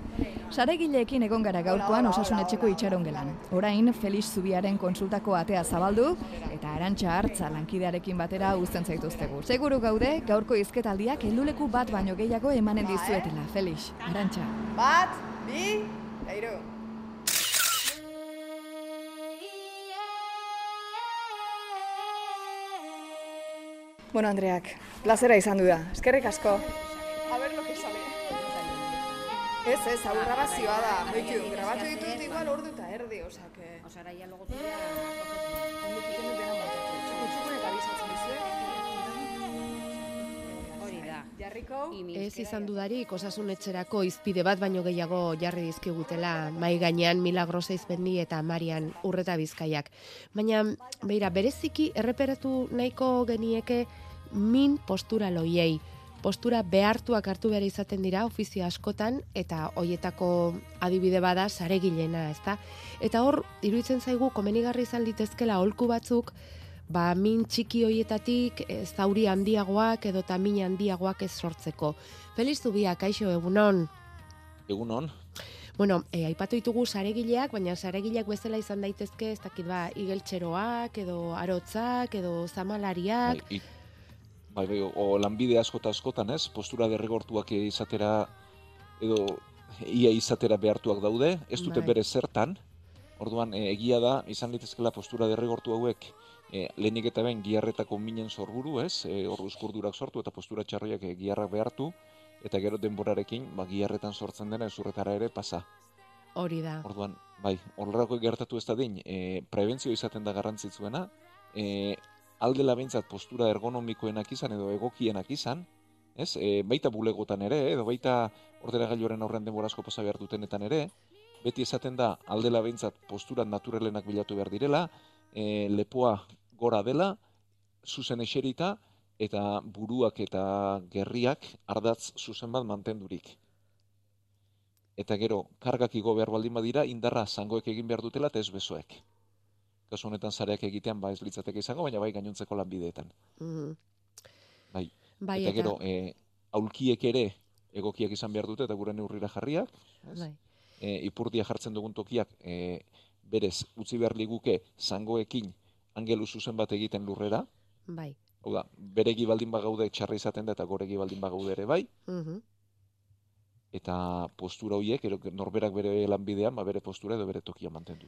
[SPEAKER 4] Saregileekin egon gara gaurkoan osasunetxeko itxaron gelan. Orain, Felix Zubiaren konsultako atea zabaldu eta arantxa hartza lankidearekin batera uzten zaituztegu. Seguru gaude, gaurko izketaldiak helduleku bat baino gehiago emanen dizuetela. Felix, arantxa.
[SPEAKER 2] bat, bi, eiru. Bueno, Andreak, plazera izan du da. Eskerrik asko. A ver lo que sale. Ez, ez, hau grabazioa da. Beitu, grabatu ditut igual ordu eta erdi, osea, que...
[SPEAKER 6] Osara, ja logotu
[SPEAKER 2] Ondo Jarriko,
[SPEAKER 13] Ez izan dudarik osasun etxerako izpide bat baino gehiago jarri dizkigutela mai gainean Milagrosa Izbendi eta Marian Urreta Bizkaiak. Baina, beira, bereziki erreperatu nahiko genieke min postura loiei. Postura behartuak hartu behar izaten dira ofizio askotan eta hoietako adibide bada saregilena, ezta? Eta hor, iruditzen zaigu komenigarri izan litezkela holku batzuk ba, min txiki hoietatik e, zauri handiagoak edo min handiagoak ez sortzeko. Feliz Zubia, kaixo egunon.
[SPEAKER 14] Egunon,
[SPEAKER 13] Bueno, e, aipatu ditugu saregileak, baina saregileak bezala izan daitezke, ez dakit ba, igeltxeroak, edo arotzak, edo zamalariak.
[SPEAKER 14] bai, bai, bai, o lanbide asko eta askotan ez, postura derrigortuak izatera, edo ia izatera behartuak daude, ez dute
[SPEAKER 13] Bai.
[SPEAKER 14] bere zertan, orduan e, egia da, izan litezkela postura derrigortu hauek, e, lehenik eta behin giarretako minen sorburu ez, e, hor uskurdurak sortu eta postura txarroiak e, giarrak behartu, eta gero denborarekin, ba, giarretan sortzen dena ezurretara ere pasa.
[SPEAKER 13] Hori da.
[SPEAKER 14] Orduan, bai, horrelako gertatu ez da din, e, prebentzio izaten da garrantzitzuena, e, aldela behintzat postura ergonomikoenak izan edo egokienak izan, ez? E, baita bulegotan ere, edo baita ordenagailuaren aurrean denbora asko pasa behar dutenetan ere, beti esaten da aldela behintzat postura naturalenak bilatu behar direla, e, lepoa gora dela, zuzen eserita, eta buruak eta gerriak ardatz zuzen bat mantendurik. Eta gero, kargak igo behar baldin badira, indarra zangoek egin behar dutela eta ez besoek. Kasu honetan zareak egitean ba ez litzateke izango, baina bai gainontzeko lanbideetan.
[SPEAKER 13] Mhm.
[SPEAKER 14] Bai.
[SPEAKER 13] Bai,
[SPEAKER 14] eta
[SPEAKER 13] eta-
[SPEAKER 14] gero, e, aulkiek ere egokiak izan behar dute eta gure neurrira jarriak, ez?
[SPEAKER 13] Bai.
[SPEAKER 14] E, ipurdia jartzen dugun tokiak e, berez utzi behar liguke zangoekin angelu zuzen bat egiten lurrera,
[SPEAKER 13] Bai.
[SPEAKER 14] hau da, beregi baldin bagaude txarra izaten da eta goregi baldin bagaude ere bai,
[SPEAKER 13] Mhm.
[SPEAKER 14] eta postura horiek, norberak bere lanbidean, ba, bere postura edo bere tokia mantendu.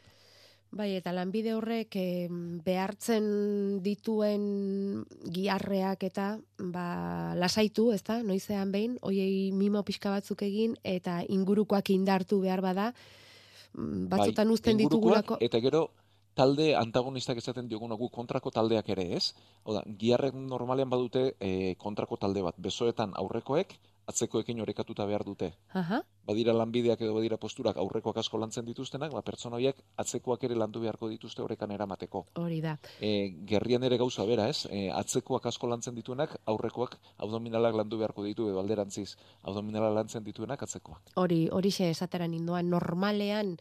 [SPEAKER 13] Bai, eta lanbide horrek em, behartzen dituen giarreak eta ba, lasaitu, ez da, noizean behin, hoiei mimo pixka batzuk egin, eta ingurukoak indartu behar bada, mm, batzutan
[SPEAKER 14] bai,
[SPEAKER 13] uzten ditugulako.
[SPEAKER 14] Eta gero, talde antagonistak esaten diogun gu kontrako taldeak ere ez. Hau da, giarrek normalean badute e, kontrako talde bat. Besoetan aurrekoek, atzekoekin orekatuta behar dute.
[SPEAKER 13] Aha.
[SPEAKER 14] Badira lanbideak edo badira posturak aurrekoak asko lantzen dituztenak, ba, pertsona horiek atzekoak ere landu beharko dituzte orekan eramateko.
[SPEAKER 13] Hori da.
[SPEAKER 14] E, gerrian ere gauza bera, ez? E, atzekoak asko lantzen dituenak, aurrekoak abdominalak landu beharko ditu edo alderantziz, abdominalak lantzen dituenak atzekoak.
[SPEAKER 13] Hori, horixe esatera nindoan, normalean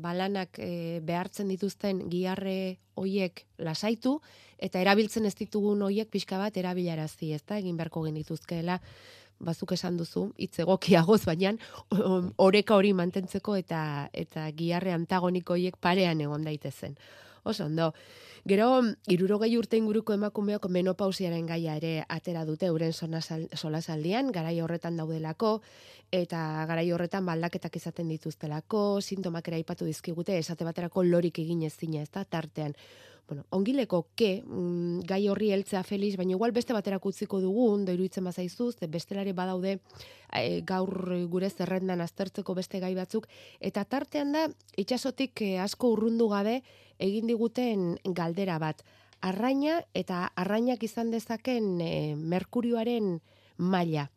[SPEAKER 13] balanak e, behartzen dituzten giarre hoiek lasaitu, eta erabiltzen ez ditugun hoiek pixka bat erabilarazi, ez da, egin beharko genituzkeela, bazuk esan duzu, hitz egokiagoz, baina oreka hori mantentzeko eta eta giarre antagoniko hoiek parean egon daitezen. Oso ondo. Gero, irurogei urte inguruko emakumeok menopausiaren gaia ere atera dute euren solasaldian, garai horretan daudelako, eta garai horretan baldaketak izaten dituztelako, sintomak ere aipatu dizkigute, esate baterako lorik egin ezina, ez da, tartean. Bueno, ongileko ke, mm, gai horri heltzea Felix, baina igual beste baterako utziko dugu, ondo iruditzen bazaizu, ze bestelare badaude e, gaur gure zerrendan aztertzeko beste gai batzuk, eta tartean da, itxasotik eh, asko urrundu gabe egin diguten galdera bat. Arraina eta arrainak izan dezaken e, merkurioaren maila.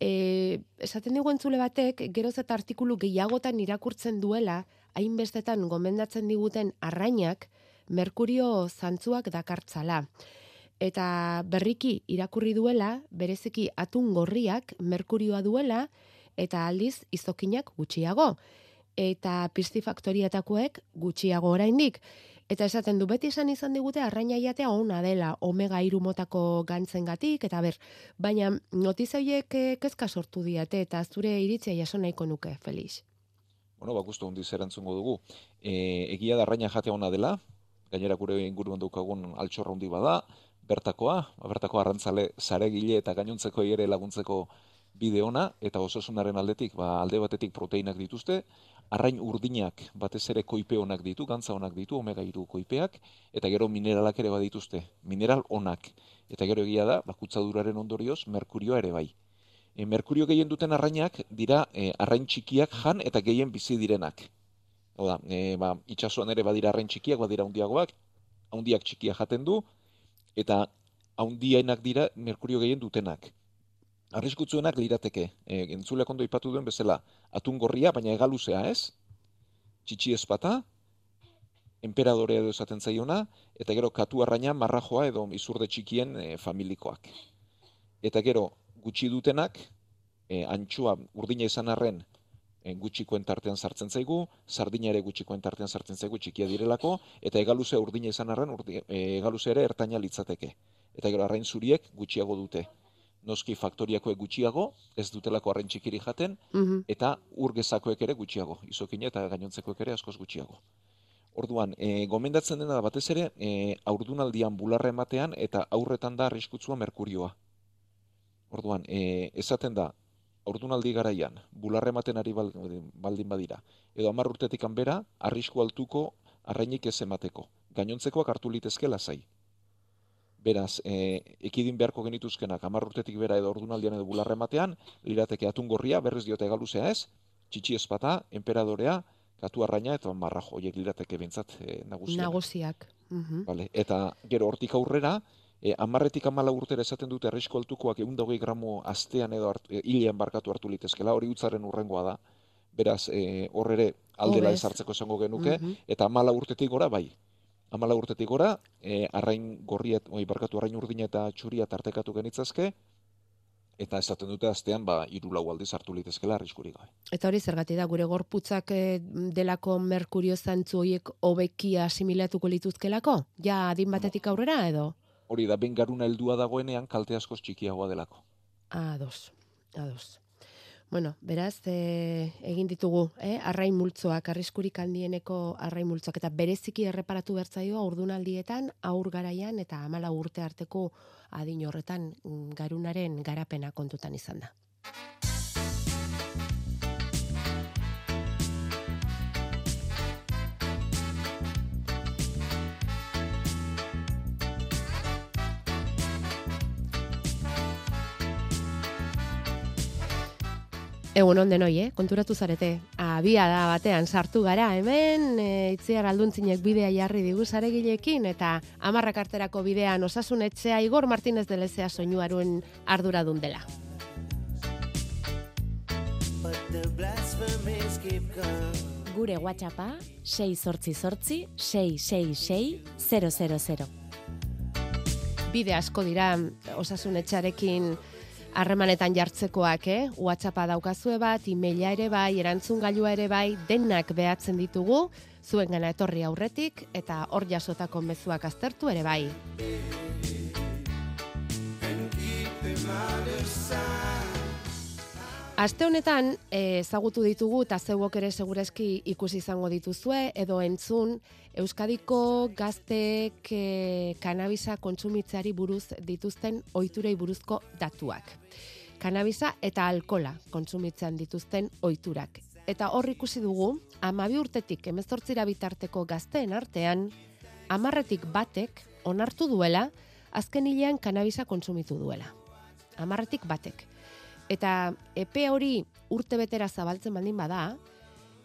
[SPEAKER 13] E, esaten digu entzule batek, geroz eta artikulu gehiagotan irakurtzen duela, hainbestetan gomendatzen diguten arrainak, merkurio zantzuak dakartzala. Eta berriki irakurri duela, bereziki atun gorriak merkurioa duela, eta aldiz izokinak gutxiago. Eta pistifaktoriatakoek gutxiago oraindik. Eta esaten du beti esan izan digute arraina jatea ona dela omega hiru motako gantzengatik eta ber, baina notizia horiek eh, kezka sortu diate eta zure iritzia jaso nahiko nuke, Felix.
[SPEAKER 14] Bueno, ba, gustu hundiz erantzungo dugu. E, egia da arraina jatea ona dela, gainera gure inguruan daukagun altxorra hundi bada, bertakoa, bertako arrantzale zaregile eta gainontzeko ere laguntzeko bide ona, eta osasunaren aldetik, ba, alde batetik proteinak dituzte, arrain urdinak batez ere koipe onak ditu, gantza onak ditu, omega iru koipeak, eta gero mineralak ere badituzte, mineral onak. Eta gero egia da, bakutzaduraren ondorioz, merkurioa ere bai. E, merkurio gehien duten arrainak dira e, arrain txikiak jan eta gehien bizi direnak. Hau da, e, ba, itxasuan ere badira arrain txikiak, badira handiagoak, handiak txikia jaten du, eta handiainak dira merkurio gehien dutenak. Arriskutzuenak lirateke, e, entzulek ondo ipatu duen bezala, atun gorria, baina egaluzea ez, txitsi ezpata, emperadorea edo esaten zaiona, eta gero katu arraina marrajoa edo izurde txikien e, familikoak. Eta gero gutxi dutenak, e, antxua urdina izan arren gutxikoen tartean sartzen zaigu, sardina ere gutxikoen tartean sartzen zaigu txikia direlako, eta egaluzea urdina izan arren urdi, e, egaluzea ere ertaina litzateke. Eta gero arrain zuriek gutxiago dute. Noski faktoriakoek gutxiago, ez dutelako arrain txikiri jaten,
[SPEAKER 13] Mhm.
[SPEAKER 14] eta urgezakoek ere gutxiago, izokina eta gainontzekoek ere askoz gutxiago. Orduan, e, gomendatzen dena batez ere, e, aurdunaldian bularra ematean eta aurretan da arriskutsua merkurioa. Orduan, e, esaten da, aurdunaldi garaian, bularra ematen ari bal- baldin badira, edo hamar urtetik bera, arrisku altuko arrainik ez emateko. Gainontzekoak hartu litezke lasai. Beraz, e, ekidin beharko genituzkenak hamar urtetik bera edo ordunaldian edo bularra ematean, lirateke atun gorria, berriz diote galuzea ez, txitsi espata, emperadorea, katu arraina eta marrajo, horiek lirateke bintzat e.
[SPEAKER 13] Nagusiak. Mhm.
[SPEAKER 14] Vale. Eta gero hortik aurrera, e, amarretik amala urtera esaten dute arrisku altukoak egun daugei gramo astean edo hartu, e, hilean barkatu hartu litezkela, hori utzaren urrengoa da. Beraz, e, hor ere aldela
[SPEAKER 13] Hobez.
[SPEAKER 14] ezartzeko esango genuke,
[SPEAKER 13] Mhm.
[SPEAKER 14] eta amala urtetik gora bai. Amala urtetik gora, e, arrain gorria, oi, barkatu arrain urdina eta txuria tartekatu genitzazke, eta esaten dute astean, ba, hiru lau aldiz hartu litezkela arriskurik gabe.
[SPEAKER 13] Eta hori zergatik da, gure gorputzak eh, delako merkurio zantzu horiek hobeki asimilatuko lituzkelako? Ja adin batetik aurrera edo?
[SPEAKER 14] Hori da, ben garuna heldua dagoenean kalte askoz txikiagoa delako.
[SPEAKER 13] Ados. Ados. Bueno, beraz, e, egin ditugu, eh? arrain multzoak, arriskurik handieneko arrain multzoak, eta bereziki erreparatu bertzaioa urdunaldietan, aur garaian eta amala urte arteko adin horretan mm, garunaren garapena kontutan izan da. Egun onden hoi, eh? konturatu zarete. Abia da batean sartu gara hemen, e, itziar alduntzinek bidea jarri digu zaregilekin, eta amarrak arterako bidean osasun etxea Igor Martínez de Lezea soinuaruen arduradun dela.
[SPEAKER 15] Gure WhatsAppa 6 sortzi sortzi 666 000.
[SPEAKER 13] Bide asko dira osasun etxarekin harremanetan jartzekoak, eh? WhatsAppa daukazue bat, emaila ere bai, erantzun gailua ere bai, denak behatzen ditugu, zuen gana etorri aurretik, eta hor jasotako mezuak aztertu ere bai. Aste honetan eh, ezagutu ditugu eta zeuok ere segureski ikusi izango dituzue edo entzun Euskadiko gazteek e, kanabisa kontsumitzeari buruz dituzten ohiturei buruzko datuak. Kanabisa eta alkola kontsumitzean dituzten ohiturak. Eta hor ikusi dugu, amabi urtetik emezortzira bitarteko gazteen artean, amarretik batek onartu duela, azken hilean kanabisa kontsumitu duela. Amarretik batek. Eta epe hori urte betera zabaltzen baldin bada,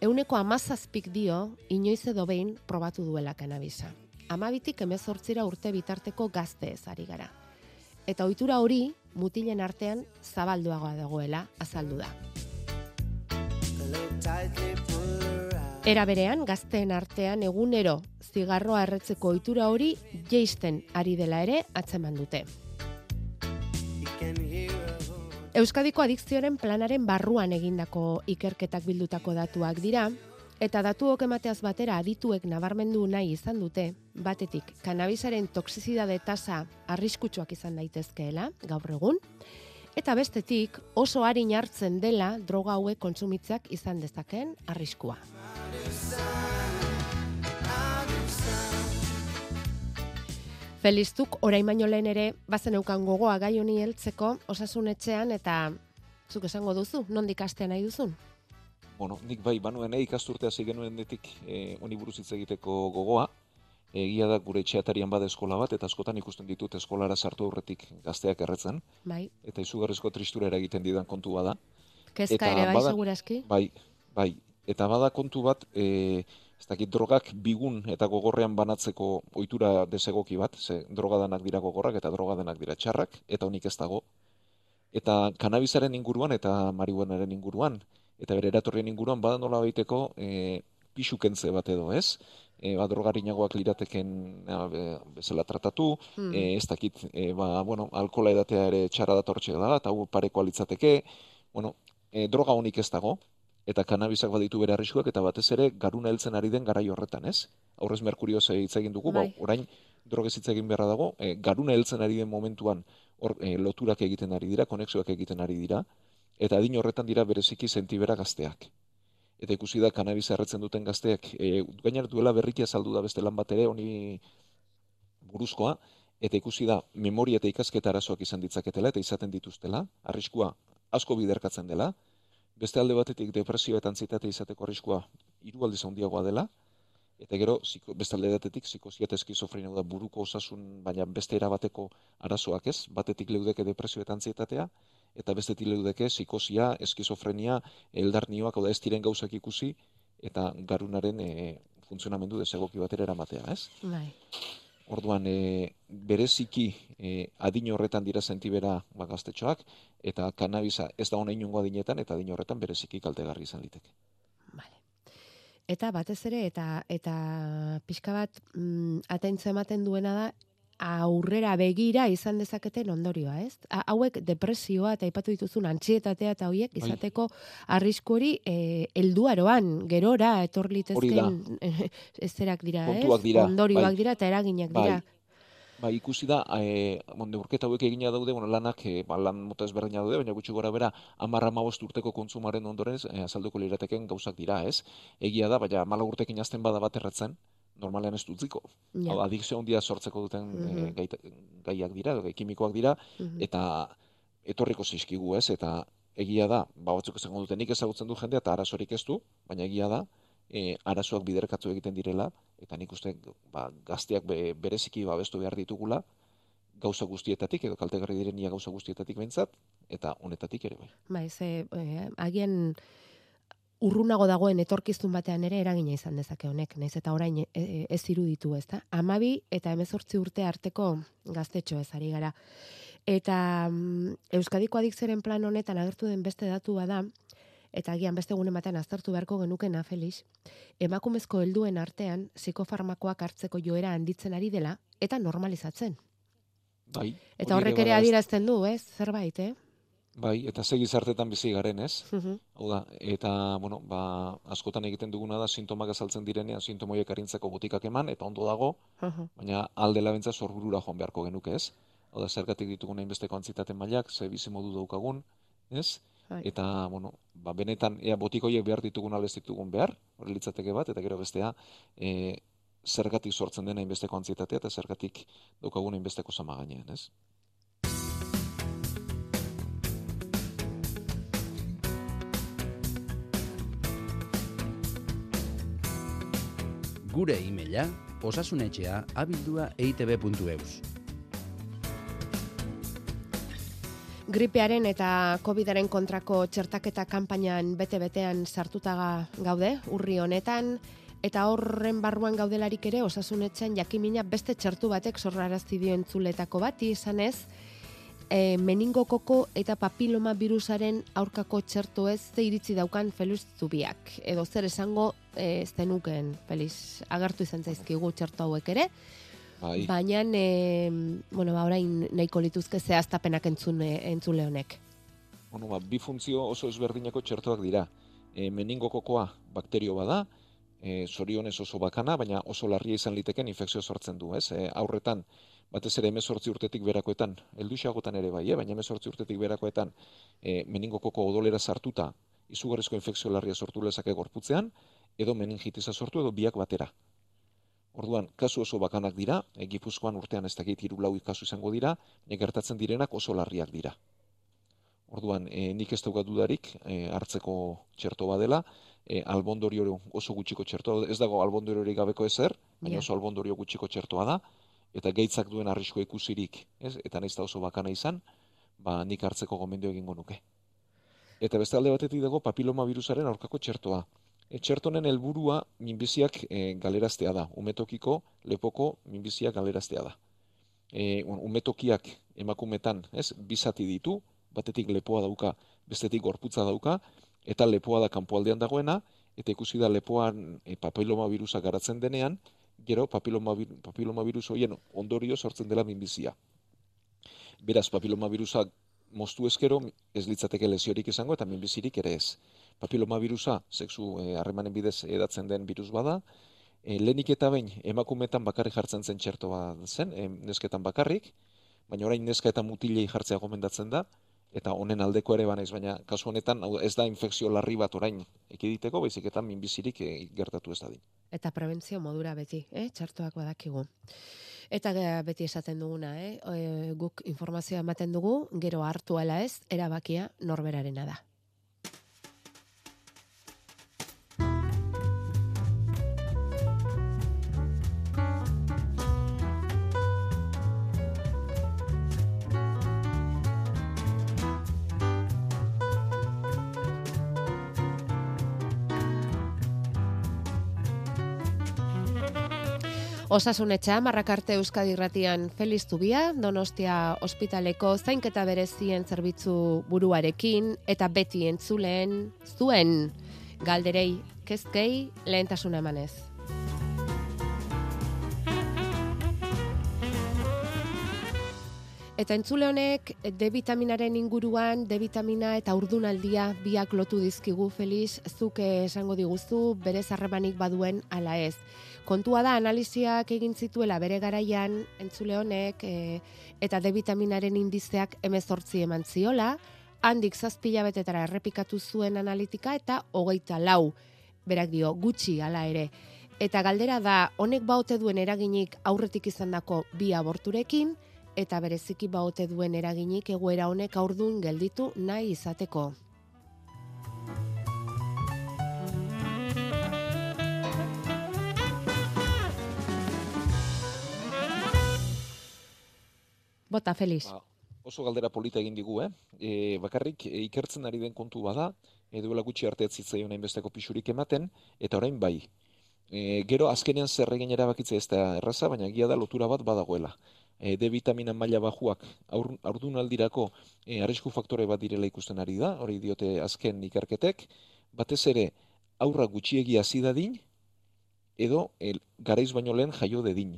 [SPEAKER 13] euneko amazazpik dio, inoiz edo behin probatu duela kanabisa. Amabitik emezortzira urte bitarteko gazte ezari gara. Eta ohitura hori, mutilen artean zabalduagoa dagoela azaldu da. Era berean, gazteen artean egunero zigarroa erretzeko ohitura hori jeisten ari dela ere atzeman dute. Euskadiko adikzioaren planaren barruan egindako ikerketak bildutako datuak dira, eta datuok emateaz batera adituek nabarmendu nahi izan dute, batetik, kanabisaren toksizidade tasa arriskutsuak izan daitezkeela, gaur egun, eta bestetik, oso harin hartzen dela droga hauek kontsumitzeak izan dezakeen arriskua. Feliztuk orain baino lehen ere bazen eukan gogoa gai honi heltzeko osasun etxean eta zuk esango duzu, nondik astea nahi duzun?
[SPEAKER 14] Bueno, nik bai, banuen eh, ikasturte hasi genuen detik eh, honi buruz hitz egiteko gogoa. Egia da gure etxeatarian bada eskola bat, eta askotan ikusten ditut eskolara sartu aurretik gazteak erretzen.
[SPEAKER 13] Bai.
[SPEAKER 14] Eta izugarrizko tristura eragiten didan kontu bada.
[SPEAKER 13] Kezka ere bai, segurazki.
[SPEAKER 14] Bai, bai. Eta bada kontu bat, e, ez dakit drogak bigun eta gogorrean banatzeko ohitura desegoki bat, ze drogadanak dira gogorrak eta drogadanak dira txarrak, eta honik ez dago. Eta kanabisaren inguruan eta marihuanaren inguruan, eta bere eratorrien inguruan bada nola baiteko e, pixukentze bat edo, ez? E, ba, drogarinagoak lirateken be- bezala tratatu,
[SPEAKER 16] Hmm.
[SPEAKER 14] e, ez dakit, e, ba, bueno, alkola edatea ere txara datortxe da, eta hau pareko litzateke, bueno, e, droga honik ez dago, eta kanabisak baditu bere arriskuak, eta batez ere garuna heltzen ari den garai horretan, ez? Aurrez Merkurioz hitz egin dugu,
[SPEAKER 13] Bai.
[SPEAKER 14] ba, orain drogez hitz egin beharra dago, e, garuna heltzen ari den momentuan hor e, loturak egiten ari dira, konexioak egiten ari dira, eta adin horretan dira bereziki sentibera gazteak. Eta ikusi da kanabisa erretzen duten gazteak, e, gainera duela berriki azaldu da beste lan bat ere, honi buruzkoa, eta ikusi da memoria eta ikasketa arazoak izan ditzaketela eta izaten dituztela, arriskua asko biderkatzen dela, beste alde batetik depresio eta antzietate izateko arriskua hiru aldiz handiagoa dela, eta gero ziko, beste alde batetik psikosia eta eskizofrenia da buruko osasun, baina beste erabateko arazoak ez, batetik leudeke depresio eta antzietatea, eta bestetik leudeke psikosia, eskizofrenia, eldarnioak, hau da ez diren gauzak ikusi, eta garunaren e, funtzionamendu desegoki batera eramatea, ez?
[SPEAKER 13] Bai.
[SPEAKER 14] Orduan, e, bereziki e, adin horretan dira sentibera ba, gaztetxoak, eta kanabisa ez da hona inongo adinetan, eta adin horretan bereziki kaltegarri izan liteke.
[SPEAKER 13] Eta batez ere, eta eta pixka bat mm, atentze ematen duena da, aurrera begira izan dezaketen ondorioa, ez? Hauek depresioa eta aipatu dituzun antxietatea eta hoiek
[SPEAKER 14] Bai.
[SPEAKER 13] izateko arrisku hori eh, helduaroan gerora etor litezken ezerak dira,
[SPEAKER 14] Kontuak
[SPEAKER 13] ez?
[SPEAKER 14] dira,
[SPEAKER 13] Ondorioak
[SPEAKER 14] bai.
[SPEAKER 13] dira eta eraginak
[SPEAKER 14] Bai.
[SPEAKER 13] dira.
[SPEAKER 14] Ba, ikusi da, e, bon, neurketa hauek egina daude, bueno, lanak, e, ba, lan mota ezberdina daude, baina gutxi gora bera, amarra mabost urteko kontsumaren ondoren, e, azalduko lirateken gauzak dira, ez? Egia da, baina mala urtekin azten bada bat erratzen, normalean ez dutziko.
[SPEAKER 13] Ja.
[SPEAKER 14] Hau, adikzio handia sortzeko duten
[SPEAKER 13] Mhm.
[SPEAKER 14] e, gaita- gaiak dira, edo gai kimikoak dira,
[SPEAKER 13] Mhm.
[SPEAKER 14] eta etorriko zaizkigu, ez? Eta egia da, ba, batzuk esango dute nik ezagutzen du jendea eta arazorik ez du, baina egia da, e, arazoak biderkatzu egiten direla, eta nik uste ba, gazteak be, bereziki babestu behar ditugula, gauza guztietatik, edo kaltegarri direnia gauza guztietatik behintzat, eta honetatik ere bai.
[SPEAKER 13] Bai, ze, eh, agian urrunago dagoen etorkizun batean ere eragina izan dezake honek, naiz eta orain e, e, ez iruditu, ezta? Amabi eta hemezortzi urte arteko gaztetxo ez ari gara. Eta mm, Euskadiko adikzeren plan honetan agertu den beste datu bada, eta agian beste egunen batean aztertu beharko genukena, Felix, emakumezko helduen artean psikofarmakoak hartzeko joera handitzen ari dela, eta normalizatzen.
[SPEAKER 14] Bai,
[SPEAKER 13] Eta horrek ere adierazten du, ez? Zerbait, eh?
[SPEAKER 14] Bai, eta ze gizartetan bizi garen, ez?
[SPEAKER 13] Mhm.
[SPEAKER 14] Hau da, eta, bueno, ba, askotan egiten duguna da, sintomak azaltzen direnean, sintomoiek arintzeko botikak eman, eta ondo dago,
[SPEAKER 13] Mhm.
[SPEAKER 14] baina aldela bentza sorburura joan beharko genuke, ez? Hau da, zergatik ditugun hainbesteko antzitate mailak, ze bizi modu daukagun, ez?
[SPEAKER 13] Bai.
[SPEAKER 14] Eta, bueno, ba, benetan, ea botikoiek behar ditugun alez ditugun behar, hori litzateke bat, eta gero bestea, e, zergatik sortzen den hainbesteko antzitatea, eta zergatik daukagun hainbesteko zama gainean, ez?
[SPEAKER 16] Gure e-maila osasunetxea abildua eitb.eus.
[SPEAKER 13] Gripearen eta COVIDaren kontrako txertaketa kanpainan bete-betean sartuta ga- gaude, urri honetan, eta horren barruan gaudelarik ere osasunetxean jakimina beste txertu batek zorrarazti dio entzuletako bat, izanez, e, meningokoko eta papiloma virusaren aurkako txerto ez ze iritzi daukan Felix Zubiak. Edo zer esango e, ez denuken, Felix, agertu izan zaizkigu txerto hauek ere,
[SPEAKER 14] Bai.
[SPEAKER 13] Baina, e, bueno, ba, orain nahiko lituzke zehaztapenak entzun, entzule honek.
[SPEAKER 14] Bueno, ba, bi funtzio oso ezberdineko txertoak dira. E, meningokokoa bakterio bada, e, zorionez oso bakana, baina oso larria izan liteken infekzio sortzen du, ez? E, aurretan, batez ere emezortzi urtetik berakoetan, helduxagotan ere bai, eh? baina emezortzi urtetik berakoetan e, meningokoko odolera sartuta, izugarrizko infekzio larria sortu lezake gorputzean, edo meningitiza sortu edo biak batera. Orduan, kasu oso bakanak dira, e, Gipuzkoan urtean ez dakit hiru lau kasu izango dira, baina gertatzen direnak oso larriak dira. Orduan, e, nik ez daukat dudarik e, hartzeko txerto badela, e, albondorio oso gutxiko txertoa, ez dago albondoriorik gabeko ezer, baina oso albondorio gutxiko txertoa da, eta gaitzak duen arriskoa ikusirik, ez? Eta nahiz da oso bakana izan, ba nik hartzeko gomendio egingo nuke. Eta beste alde batetik dago papiloma virusaren aurkako txertoa. E, txertonen helburua minbiziak e, galeraztea da. Umetokiko lepoko minbiziak galeraztea da. E, umetokiak emakumetan, ez, bizati ditu, batetik lepoa dauka, bestetik gorputza dauka, eta lepoa da kanpoaldean dagoena, eta ikusi da lepoan e, papiloma virusa garatzen denean, gero papiloma, vir- papiloma virus horien ondorio sortzen dela minbizia. Beraz, papiloma virusa moztu eskero, ez litzateke lesiorik izango eta minbizirik ere ez. Papiloma virusa, sexu eh, harremanen bidez edatzen den virus bada, e, lehenik eta behin emakumetan bakarrik jartzen zen txertoa zen, e, nesketan bakarrik, baina orain neska eta mutilei jartzea gomendatzen da, eta honen aldeko ere banaiz, baina kasu honetan ez da infekzio larri bat orain ekiditeko, baizik eta minbizirik e, gertatu ez dadin.
[SPEAKER 13] Eta prebentzio modura beti, eh? txartuak badakigu. Eta ge- beti esaten duguna, eh? E, guk informazioa ematen dugu, gero hartu ala ez, erabakia norberarena da. Osasunetxa, Marrakarte Euskadi Irratian Feliz Zubia, Donostia Ospitaleko zainketa berezien zerbitzu buruarekin eta beti entzuleen zuen galderei kezkei lehentasuna emanez. Eta entzule honek D vitaminaren inguruan D vitamina eta urdunaldia biak lotu dizkigu Felix, zuk eh, esango diguzu bere harremanik baduen ala ez. Kontua da analiziak egin zituela bere garaian entzule honek eh, eta D vitaminaren indizeak 18 eman ziola, handik zazpila betetara errepikatu zuen analitika eta hogeita lau, berak dio, gutxi ala ere. Eta galdera da, honek baute duen eraginik aurretik izandako bi aborturekin, eta bereziki baute duen eraginik egoera honek aurdun gelditu nahi izateko. Bota, Feliz.
[SPEAKER 14] Ba, oso galdera polita egin digu, eh? E, bakarrik e, ikertzen ari den kontu bada, e, duela gutxi arte ez zitzaion hainbesteko pisurik ematen, eta orain bai. E, gero azkenean zer egin erabakitze ez da erraza, baina gia da lotura bat badagoela. E, D vitamina maila bajuak aur, aurdunaldirako e, arrisku faktore bat direla ikusten ari da, hori diote azken ikerketek, batez ere aurra gutxiegi hasi dadin, edo e, garaiz baino lehen jaio dedin.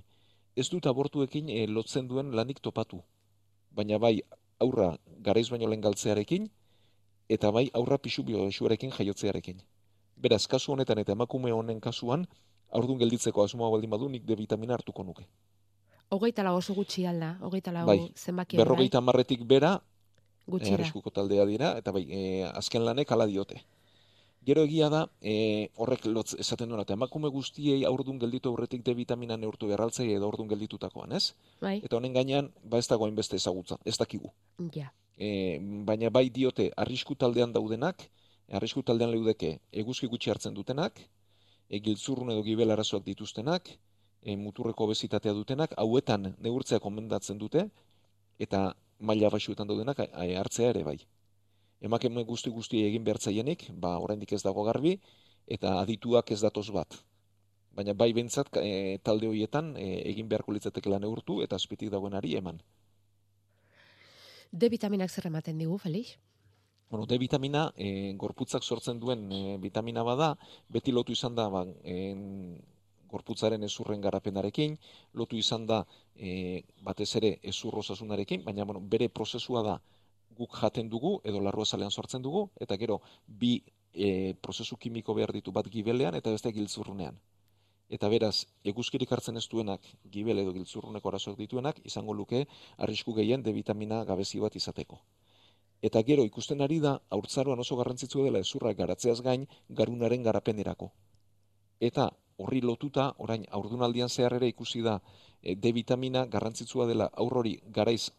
[SPEAKER 14] Ez dut abortuekin e, lotzen duen lanik topatu, baina bai aurra garaiz baino lehen galtzearekin, eta bai aurra pisu bioesuarekin jaiotzearekin. Beraz, kasu honetan eta emakume honen kasuan, aurdun gelditzeko asmoa baldin badu nik D vitamina hartuko nuke.
[SPEAKER 13] Hogeita lau oso gutxi alda, hogeita lau
[SPEAKER 14] Bai,
[SPEAKER 13] zenbakia.
[SPEAKER 14] berrogeita marretik bera,
[SPEAKER 13] Gutxira.
[SPEAKER 14] arriskuko taldea dira, eta bai, e, azken lanek ala diote. Gero egia da, e, horrek lotz esaten duena, eta emakume guztiei aurdun gelditu aurretik D vitamina neurtu erraltzei edo aurdun gelditutakoan, ez?
[SPEAKER 13] Bai.
[SPEAKER 14] Eta honen gainean, ba ez dago hainbeste ezagutza, ez dakigu.
[SPEAKER 13] Ja.
[SPEAKER 14] E, baina bai diote arrisku taldean daudenak, arrisku taldean leudeke eguzki gutxi hartzen dutenak, e, giltzurrun edo gibel arazoak dituztenak, e, muturreko obesitatea dutenak, hauetan neurtzea komendatzen dute, eta maila baxuetan daudenak hartzea ere bai. Emakume guzti guzti egin behartzaienik, ba oraindik ez dago garbi, eta adituak ez datoz bat. Baina bai behintzat e, talde horietan e, egin beharko litzatekeela neurtu eta azpitik dagoenari eman.
[SPEAKER 13] D vitaminak zer ematen digu, Felix?
[SPEAKER 14] Bueno, D vitamina e, gorputzak sortzen duen e, vitamina bada, beti lotu izan da ba, en, gorputzaren ezurren garapenarekin, lotu izan da e, batez ere ezur osasunarekin, baina bueno, bere prozesua da guk jaten dugu edo larruazalean sortzen dugu, eta gero bi e, prozesu kimiko behar ditu bat gibelean eta beste giltzurrunean. Eta beraz, eguzkirik hartzen ez duenak, gibel edo giltzurruneko arazoak dituenak, izango luke arrisku gehien D vitamina gabezi bat izateko. Eta gero ikusten ari da, haurtzaroan oso garrantzitsua dela ezurrak garatzeaz gain, garunaren garapenerako. Eta horri lotuta, orain aurdunaldian zehar ere ikusi da e, D vitamina garrantzitsua dela aurrori garaiz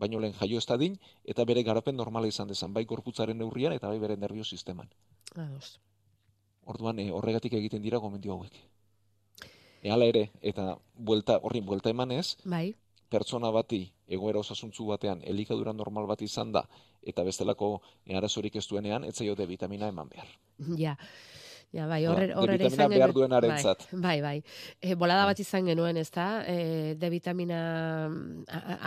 [SPEAKER 14] baino lehen jaio ez dadin, eta bere garapen normala izan dezan, bai gorputzaren neurrian eta bai bere nervio sisteman.
[SPEAKER 13] Ados.
[SPEAKER 14] Orduan e, horregatik egiten dira gomendio hauek. E, hala ere, eta buelta, horri buelta emanez,
[SPEAKER 13] Bai.
[SPEAKER 14] pertsona bati egoera osasuntzu batean elikadura normal bat izan da eta bestelako e, arazorik ez duenean ez zaio D vitamina eman behar.
[SPEAKER 13] Ja. Ja, bai, horre, horre
[SPEAKER 14] vitamina
[SPEAKER 13] izan
[SPEAKER 14] behar
[SPEAKER 13] genuen-
[SPEAKER 14] duenarentzat.
[SPEAKER 13] Bai, bai. bai. E, bolada bat izan genuen, ez da? E, D vitamina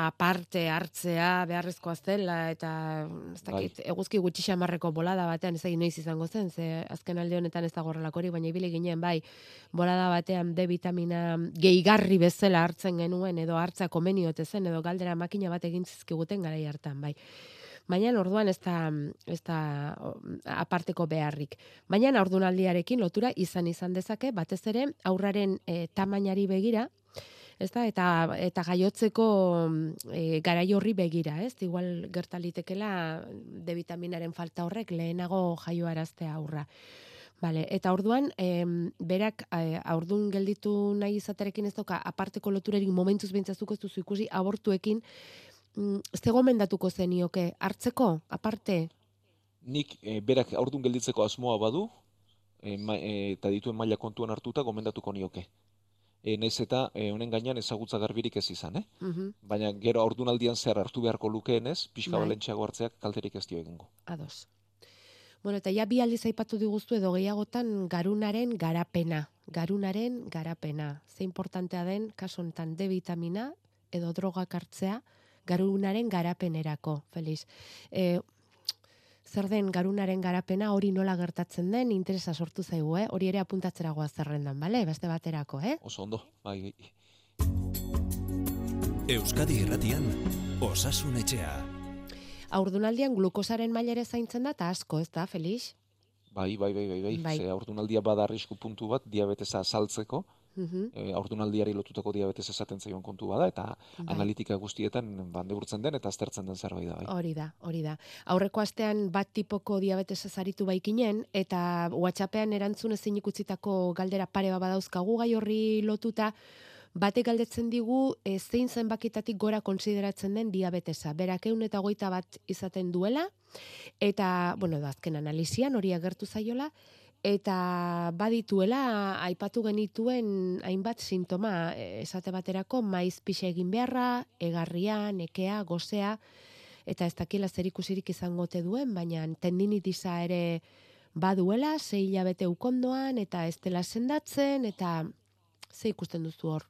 [SPEAKER 13] aparte hartzea beharrezkoa zela, eta ez dakit, eguzki gutxi xamarreko bolada batean, ez dakit noiz izango zen, ze azken alde honetan ez da horrelakorik, baina ibili ginen, bai, bolada batean D vitamina gehigarri bezala hartzen genuen, edo hartza komeniote zen, edo galdera makina bat egin zizkiguten garai hartan, bai. Baina orduan ez da, ez da aparteko beharrik. Baina ordunaldiarekin lotura izan izan dezake, batez ere aurraren e, tamainari begira, ez da, eta, eta gaiotzeko e, garai horri begira, ez? Igual gerta litekela D vitaminaren falta horrek lehenago jaioaraztea aurra. Vale, eta orduan, em, berak e, aurdun gelditu nahi izaterekin ez dauka aparteko loturarik momentuz bintzazuko ez duzu ikusi abortuekin, ze gomendatuko zenioke hartzeko aparte
[SPEAKER 14] Nik e, berak aurdun gelditzeko asmoa badu, e, ma, e, eta dituen maila kontuan hartuta gomendatuko nioke. E, naiz eta e, honen gainean ezagutza garbirik ez izan, eh?
[SPEAKER 13] Mhm.
[SPEAKER 14] Baina gero aurdunaldian zehar hartu beharko lukeenez, pixka
[SPEAKER 13] Bai.
[SPEAKER 14] balentxeago hartzeak kalterik ez dio egingo.
[SPEAKER 13] Ados. Bueno, eta ja bi aldiz aipatu diguztu edo gehiagotan garunaren garapena. Garunaren garapena. Ze importantea den, kasu honetan D vitamina edo drogak hartzea garunaren garapenerako, Feliz. E, zer den garunaren garapena hori nola gertatzen den interesa sortu zaigu, eh? Hori ere apuntatzera goaz zerrendan, bale? Beste baterako, eh?
[SPEAKER 14] Oso ondo, bai, bai.
[SPEAKER 17] Euskadi Irratian Osasun Etxea.
[SPEAKER 13] Aurdunaldian glukosaren maila ere zaintzen da, eta asko, ez da, Felix?
[SPEAKER 14] Bai, bai, bai, bai, bai.
[SPEAKER 13] Bai.
[SPEAKER 14] Ze aurdunaldia bada arrisku puntu bat diabetesa saltzeko,
[SPEAKER 13] Mhm.
[SPEAKER 14] e, aurdunaldiari lotutako diabetes esaten zaion kontu bada, eta
[SPEAKER 13] Bai.
[SPEAKER 14] analitika guztietan ba, neurtzen den eta aztertzen den zerbait da, bai.
[SPEAKER 13] Hori da, hori da. Aurreko astean bat tipoko diabetesa zaritu baikinen, eta WhatsAppean erantzun ezin ikutzitako galdera pare bat badauzkagu gai horri lotuta, batek galdetzen digu e, zein zenbakitatik gora konsideratzen den diabetesa. Berak eun eta goita bat izaten duela, eta, bueno, da, azken analizian hori agertu zaiola, eta badituela aipatu genituen hainbat sintoma e, esate baterako maiz pixe egin beharra, egarria, nekea, gozea, eta ez dakila zer ikusirik izango ote duen, baina tendinitisa ere baduela, sei hilabete ukondoan, eta ez dela sendatzen, eta ze ikusten duzu hor?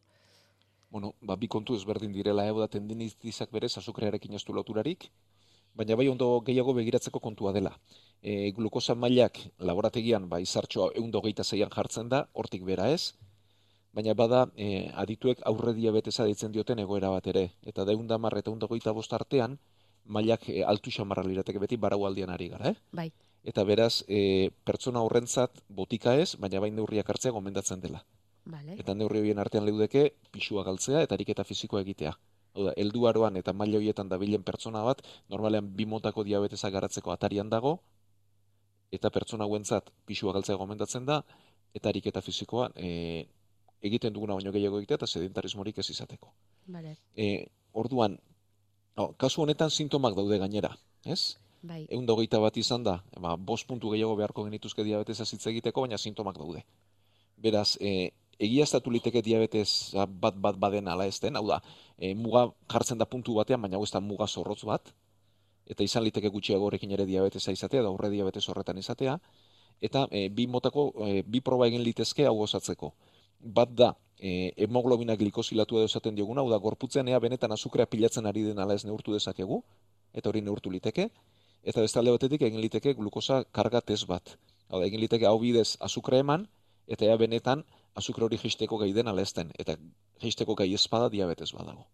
[SPEAKER 14] Bueno, ba, bi kontu ezberdin direla, hau da tendinitizak berez azukrearekin du loturarik, baina bai ondo gehiago begiratzeko kontua dela. E, glukosa mailak laborategian ba, izartxoa eundo geita zeian jartzen da, hortik bera ez, baina bada e, adituek aurre diabetesa deitzen dioten egoera bat ere, eta da eunda marra eta eunda goita bost artean, mailak e, altu xamarra lirateke beti baraualdian ari gara, eh?
[SPEAKER 13] Bai.
[SPEAKER 14] Eta beraz, e, pertsona horrentzat botika ez, baina bain neurriak hartzea gomendatzen dela.
[SPEAKER 13] Vale.
[SPEAKER 14] Eta neurri horien artean leudeke pisua galtzea eta ariketa fisikoa egitea. Hau da, helduaroan eta maila horietan dabilen pertsona bat, normalean bi motako diabetesa garatzeko atarian dago, eta pertsona hauentzat pisua galtzea gomendatzen da, eta ariketa fisikoa e, egiten duguna baino gehiago egitea eta sedentarismorik ez izateko.
[SPEAKER 13] Vale.
[SPEAKER 14] E, orduan, oh, kasu honetan sintomak daude gainera, ez?
[SPEAKER 13] Bai.
[SPEAKER 14] Egun hogeita bat izan da, ba, bost puntu gehiago beharko genituzke diabetesa hitz egiteko, baina sintomak daude. Beraz, e, egiaztatu liteke diabetes bat bat baden ala ez den, hau da, e, muga jartzen da puntu batean, baina hau ez da muga zorrotz bat, eta izan liteke gutxiago horrekin ere diabetesa izatea, da aurre diabetes horretan izatea, eta e, bi motako, e, bi proba egin litezke hau osatzeko. Bat da, e, hemoglobina glikosilatu edo esaten dioguna, hau da, gorputzen ea benetan azukrea pilatzen ari den ala ez neurtu dezakegu, eta hori neurtu liteke, eta beste alde batetik egin liteke glukosa karga test bat. Hau da, egin liteke hau bidez azukre eman, eta ea benetan azukre hori jisteko gai den ala ez den, eta jisteko gai ezpada diabetes badago.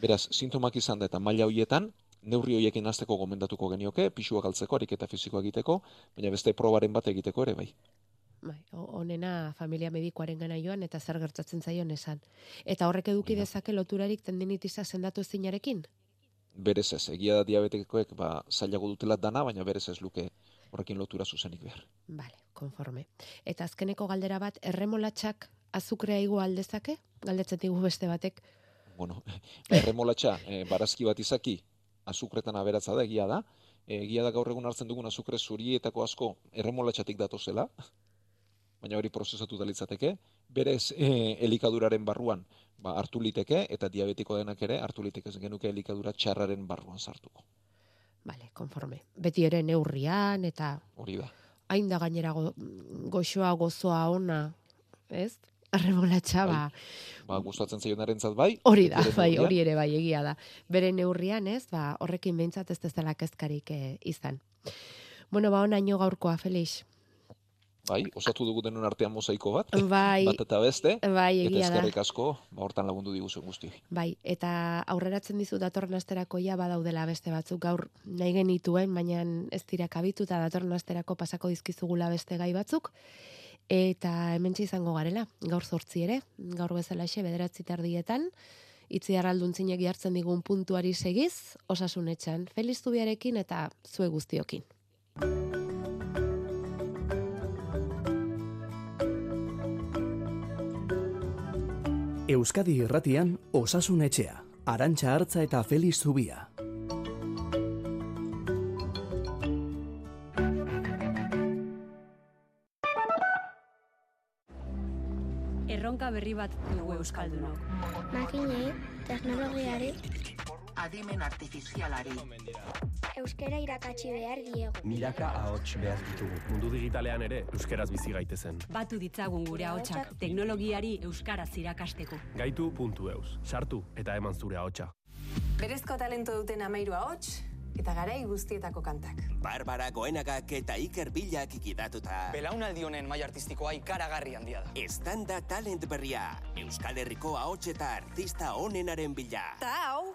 [SPEAKER 14] Beraz, sintomak izan da eta maila hoietan, neurri hoiekin hasteko gomendatuko genioke, pisua galtzeko, ariketa fisikoa egiteko, baina beste probaren bat egiteko ere bai.
[SPEAKER 13] Bai, onena familia medikoaren gana joan eta zer gertatzen zaion esan. Eta horrek eduki dezake loturarik tendinitisa sendatu ezinarekin?
[SPEAKER 14] Berez ez, egia da diabetikoek ba, zailago dutela dana, baina berez ez luke horrekin lotura zuzenik behar.
[SPEAKER 13] Bale, konforme. Eta azkeneko galdera bat, erremolatxak azukrea igo aldezake? Galdetzen digu beste batek.
[SPEAKER 14] Bueno, erremolatxa, e, barazki bat izaki, azukretan aberatza da, egia da. E, egia da gaur egun hartzen dugun azukre zurietako asko erremolatxatik datozela, baina hori prozesatu da litzateke. Berez, e, elikaduraren barruan ba, hartu liteke, eta diabetiko denak ere hartu liteke genuke elikadura txarraren barruan sartuko.
[SPEAKER 13] Bale, konforme. Beti ere neurrian eta
[SPEAKER 14] Hori da.
[SPEAKER 13] hain da gainera go, goxoa gozoa ona, ez? Erremolatxa, ba,
[SPEAKER 14] Ba, gustatzen zaionarentzat bai.
[SPEAKER 13] Hori da, bai, hori ere bai, egia da. Bere neurrian, ez, ba, horrekin behintzat ez dezala kezkarik eh, izan. Bueno, ba, onaino gaurkoa, Felix.
[SPEAKER 14] Bai, osatu dugu denon artean mozaiko bat.
[SPEAKER 13] Bai.
[SPEAKER 14] Bat eta beste.
[SPEAKER 13] Bai, egia
[SPEAKER 14] Eta eskerrik asko, ba, hortan lagundu diguzu guzti.
[SPEAKER 13] Bai, eta aurreratzen dizu datorren asterako ja badaudela beste batzuk gaur nahi genituen, baina ez dira kabitu eta datorren asterako pasako dizkizugula beste gai batzuk. Eta hementxe izango garela, gaur zortzi ere, gaur bezalaxe bederatzi tardietan, itziar alduntzinek jartzen digun puntuari segiz, osasunetxan, Feliz Zubiarekin eta zue guztiokin.
[SPEAKER 18] Euskadi Irratian Osasun Etxea, Arantxa Hartza eta Feliz Zubia.
[SPEAKER 19] Erronka berri bat dugu Euskaldunok.
[SPEAKER 20] Makinei, teknologiari,
[SPEAKER 21] Adimen artifizialari.
[SPEAKER 20] euskera irakatsi behar diegu.
[SPEAKER 22] Milaka ahots behar ditugu. Mundu digitalean ere, euskeraz bizi gaitezen.
[SPEAKER 19] Batu ditzagun gure ahotsak teknologiari euskaraz irakasteko.
[SPEAKER 22] Gaitu.eus. Sartu eta eman zure ahotsa.
[SPEAKER 23] Berezko talento duten amairu ahots,
[SPEAKER 24] eta garai guztietako kantak.
[SPEAKER 25] Barbara Goenagak eta Iker Bilak ikidatuta.
[SPEAKER 23] Belaunaldi honen mai artistikoa ikaragarri handia da.
[SPEAKER 25] Estanda talent berria. Euskal Herriko ahots eta artista onenaren bila.
[SPEAKER 24] Ta hau,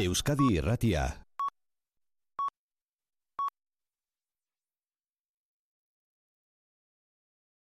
[SPEAKER 17] Euskadi Irratia.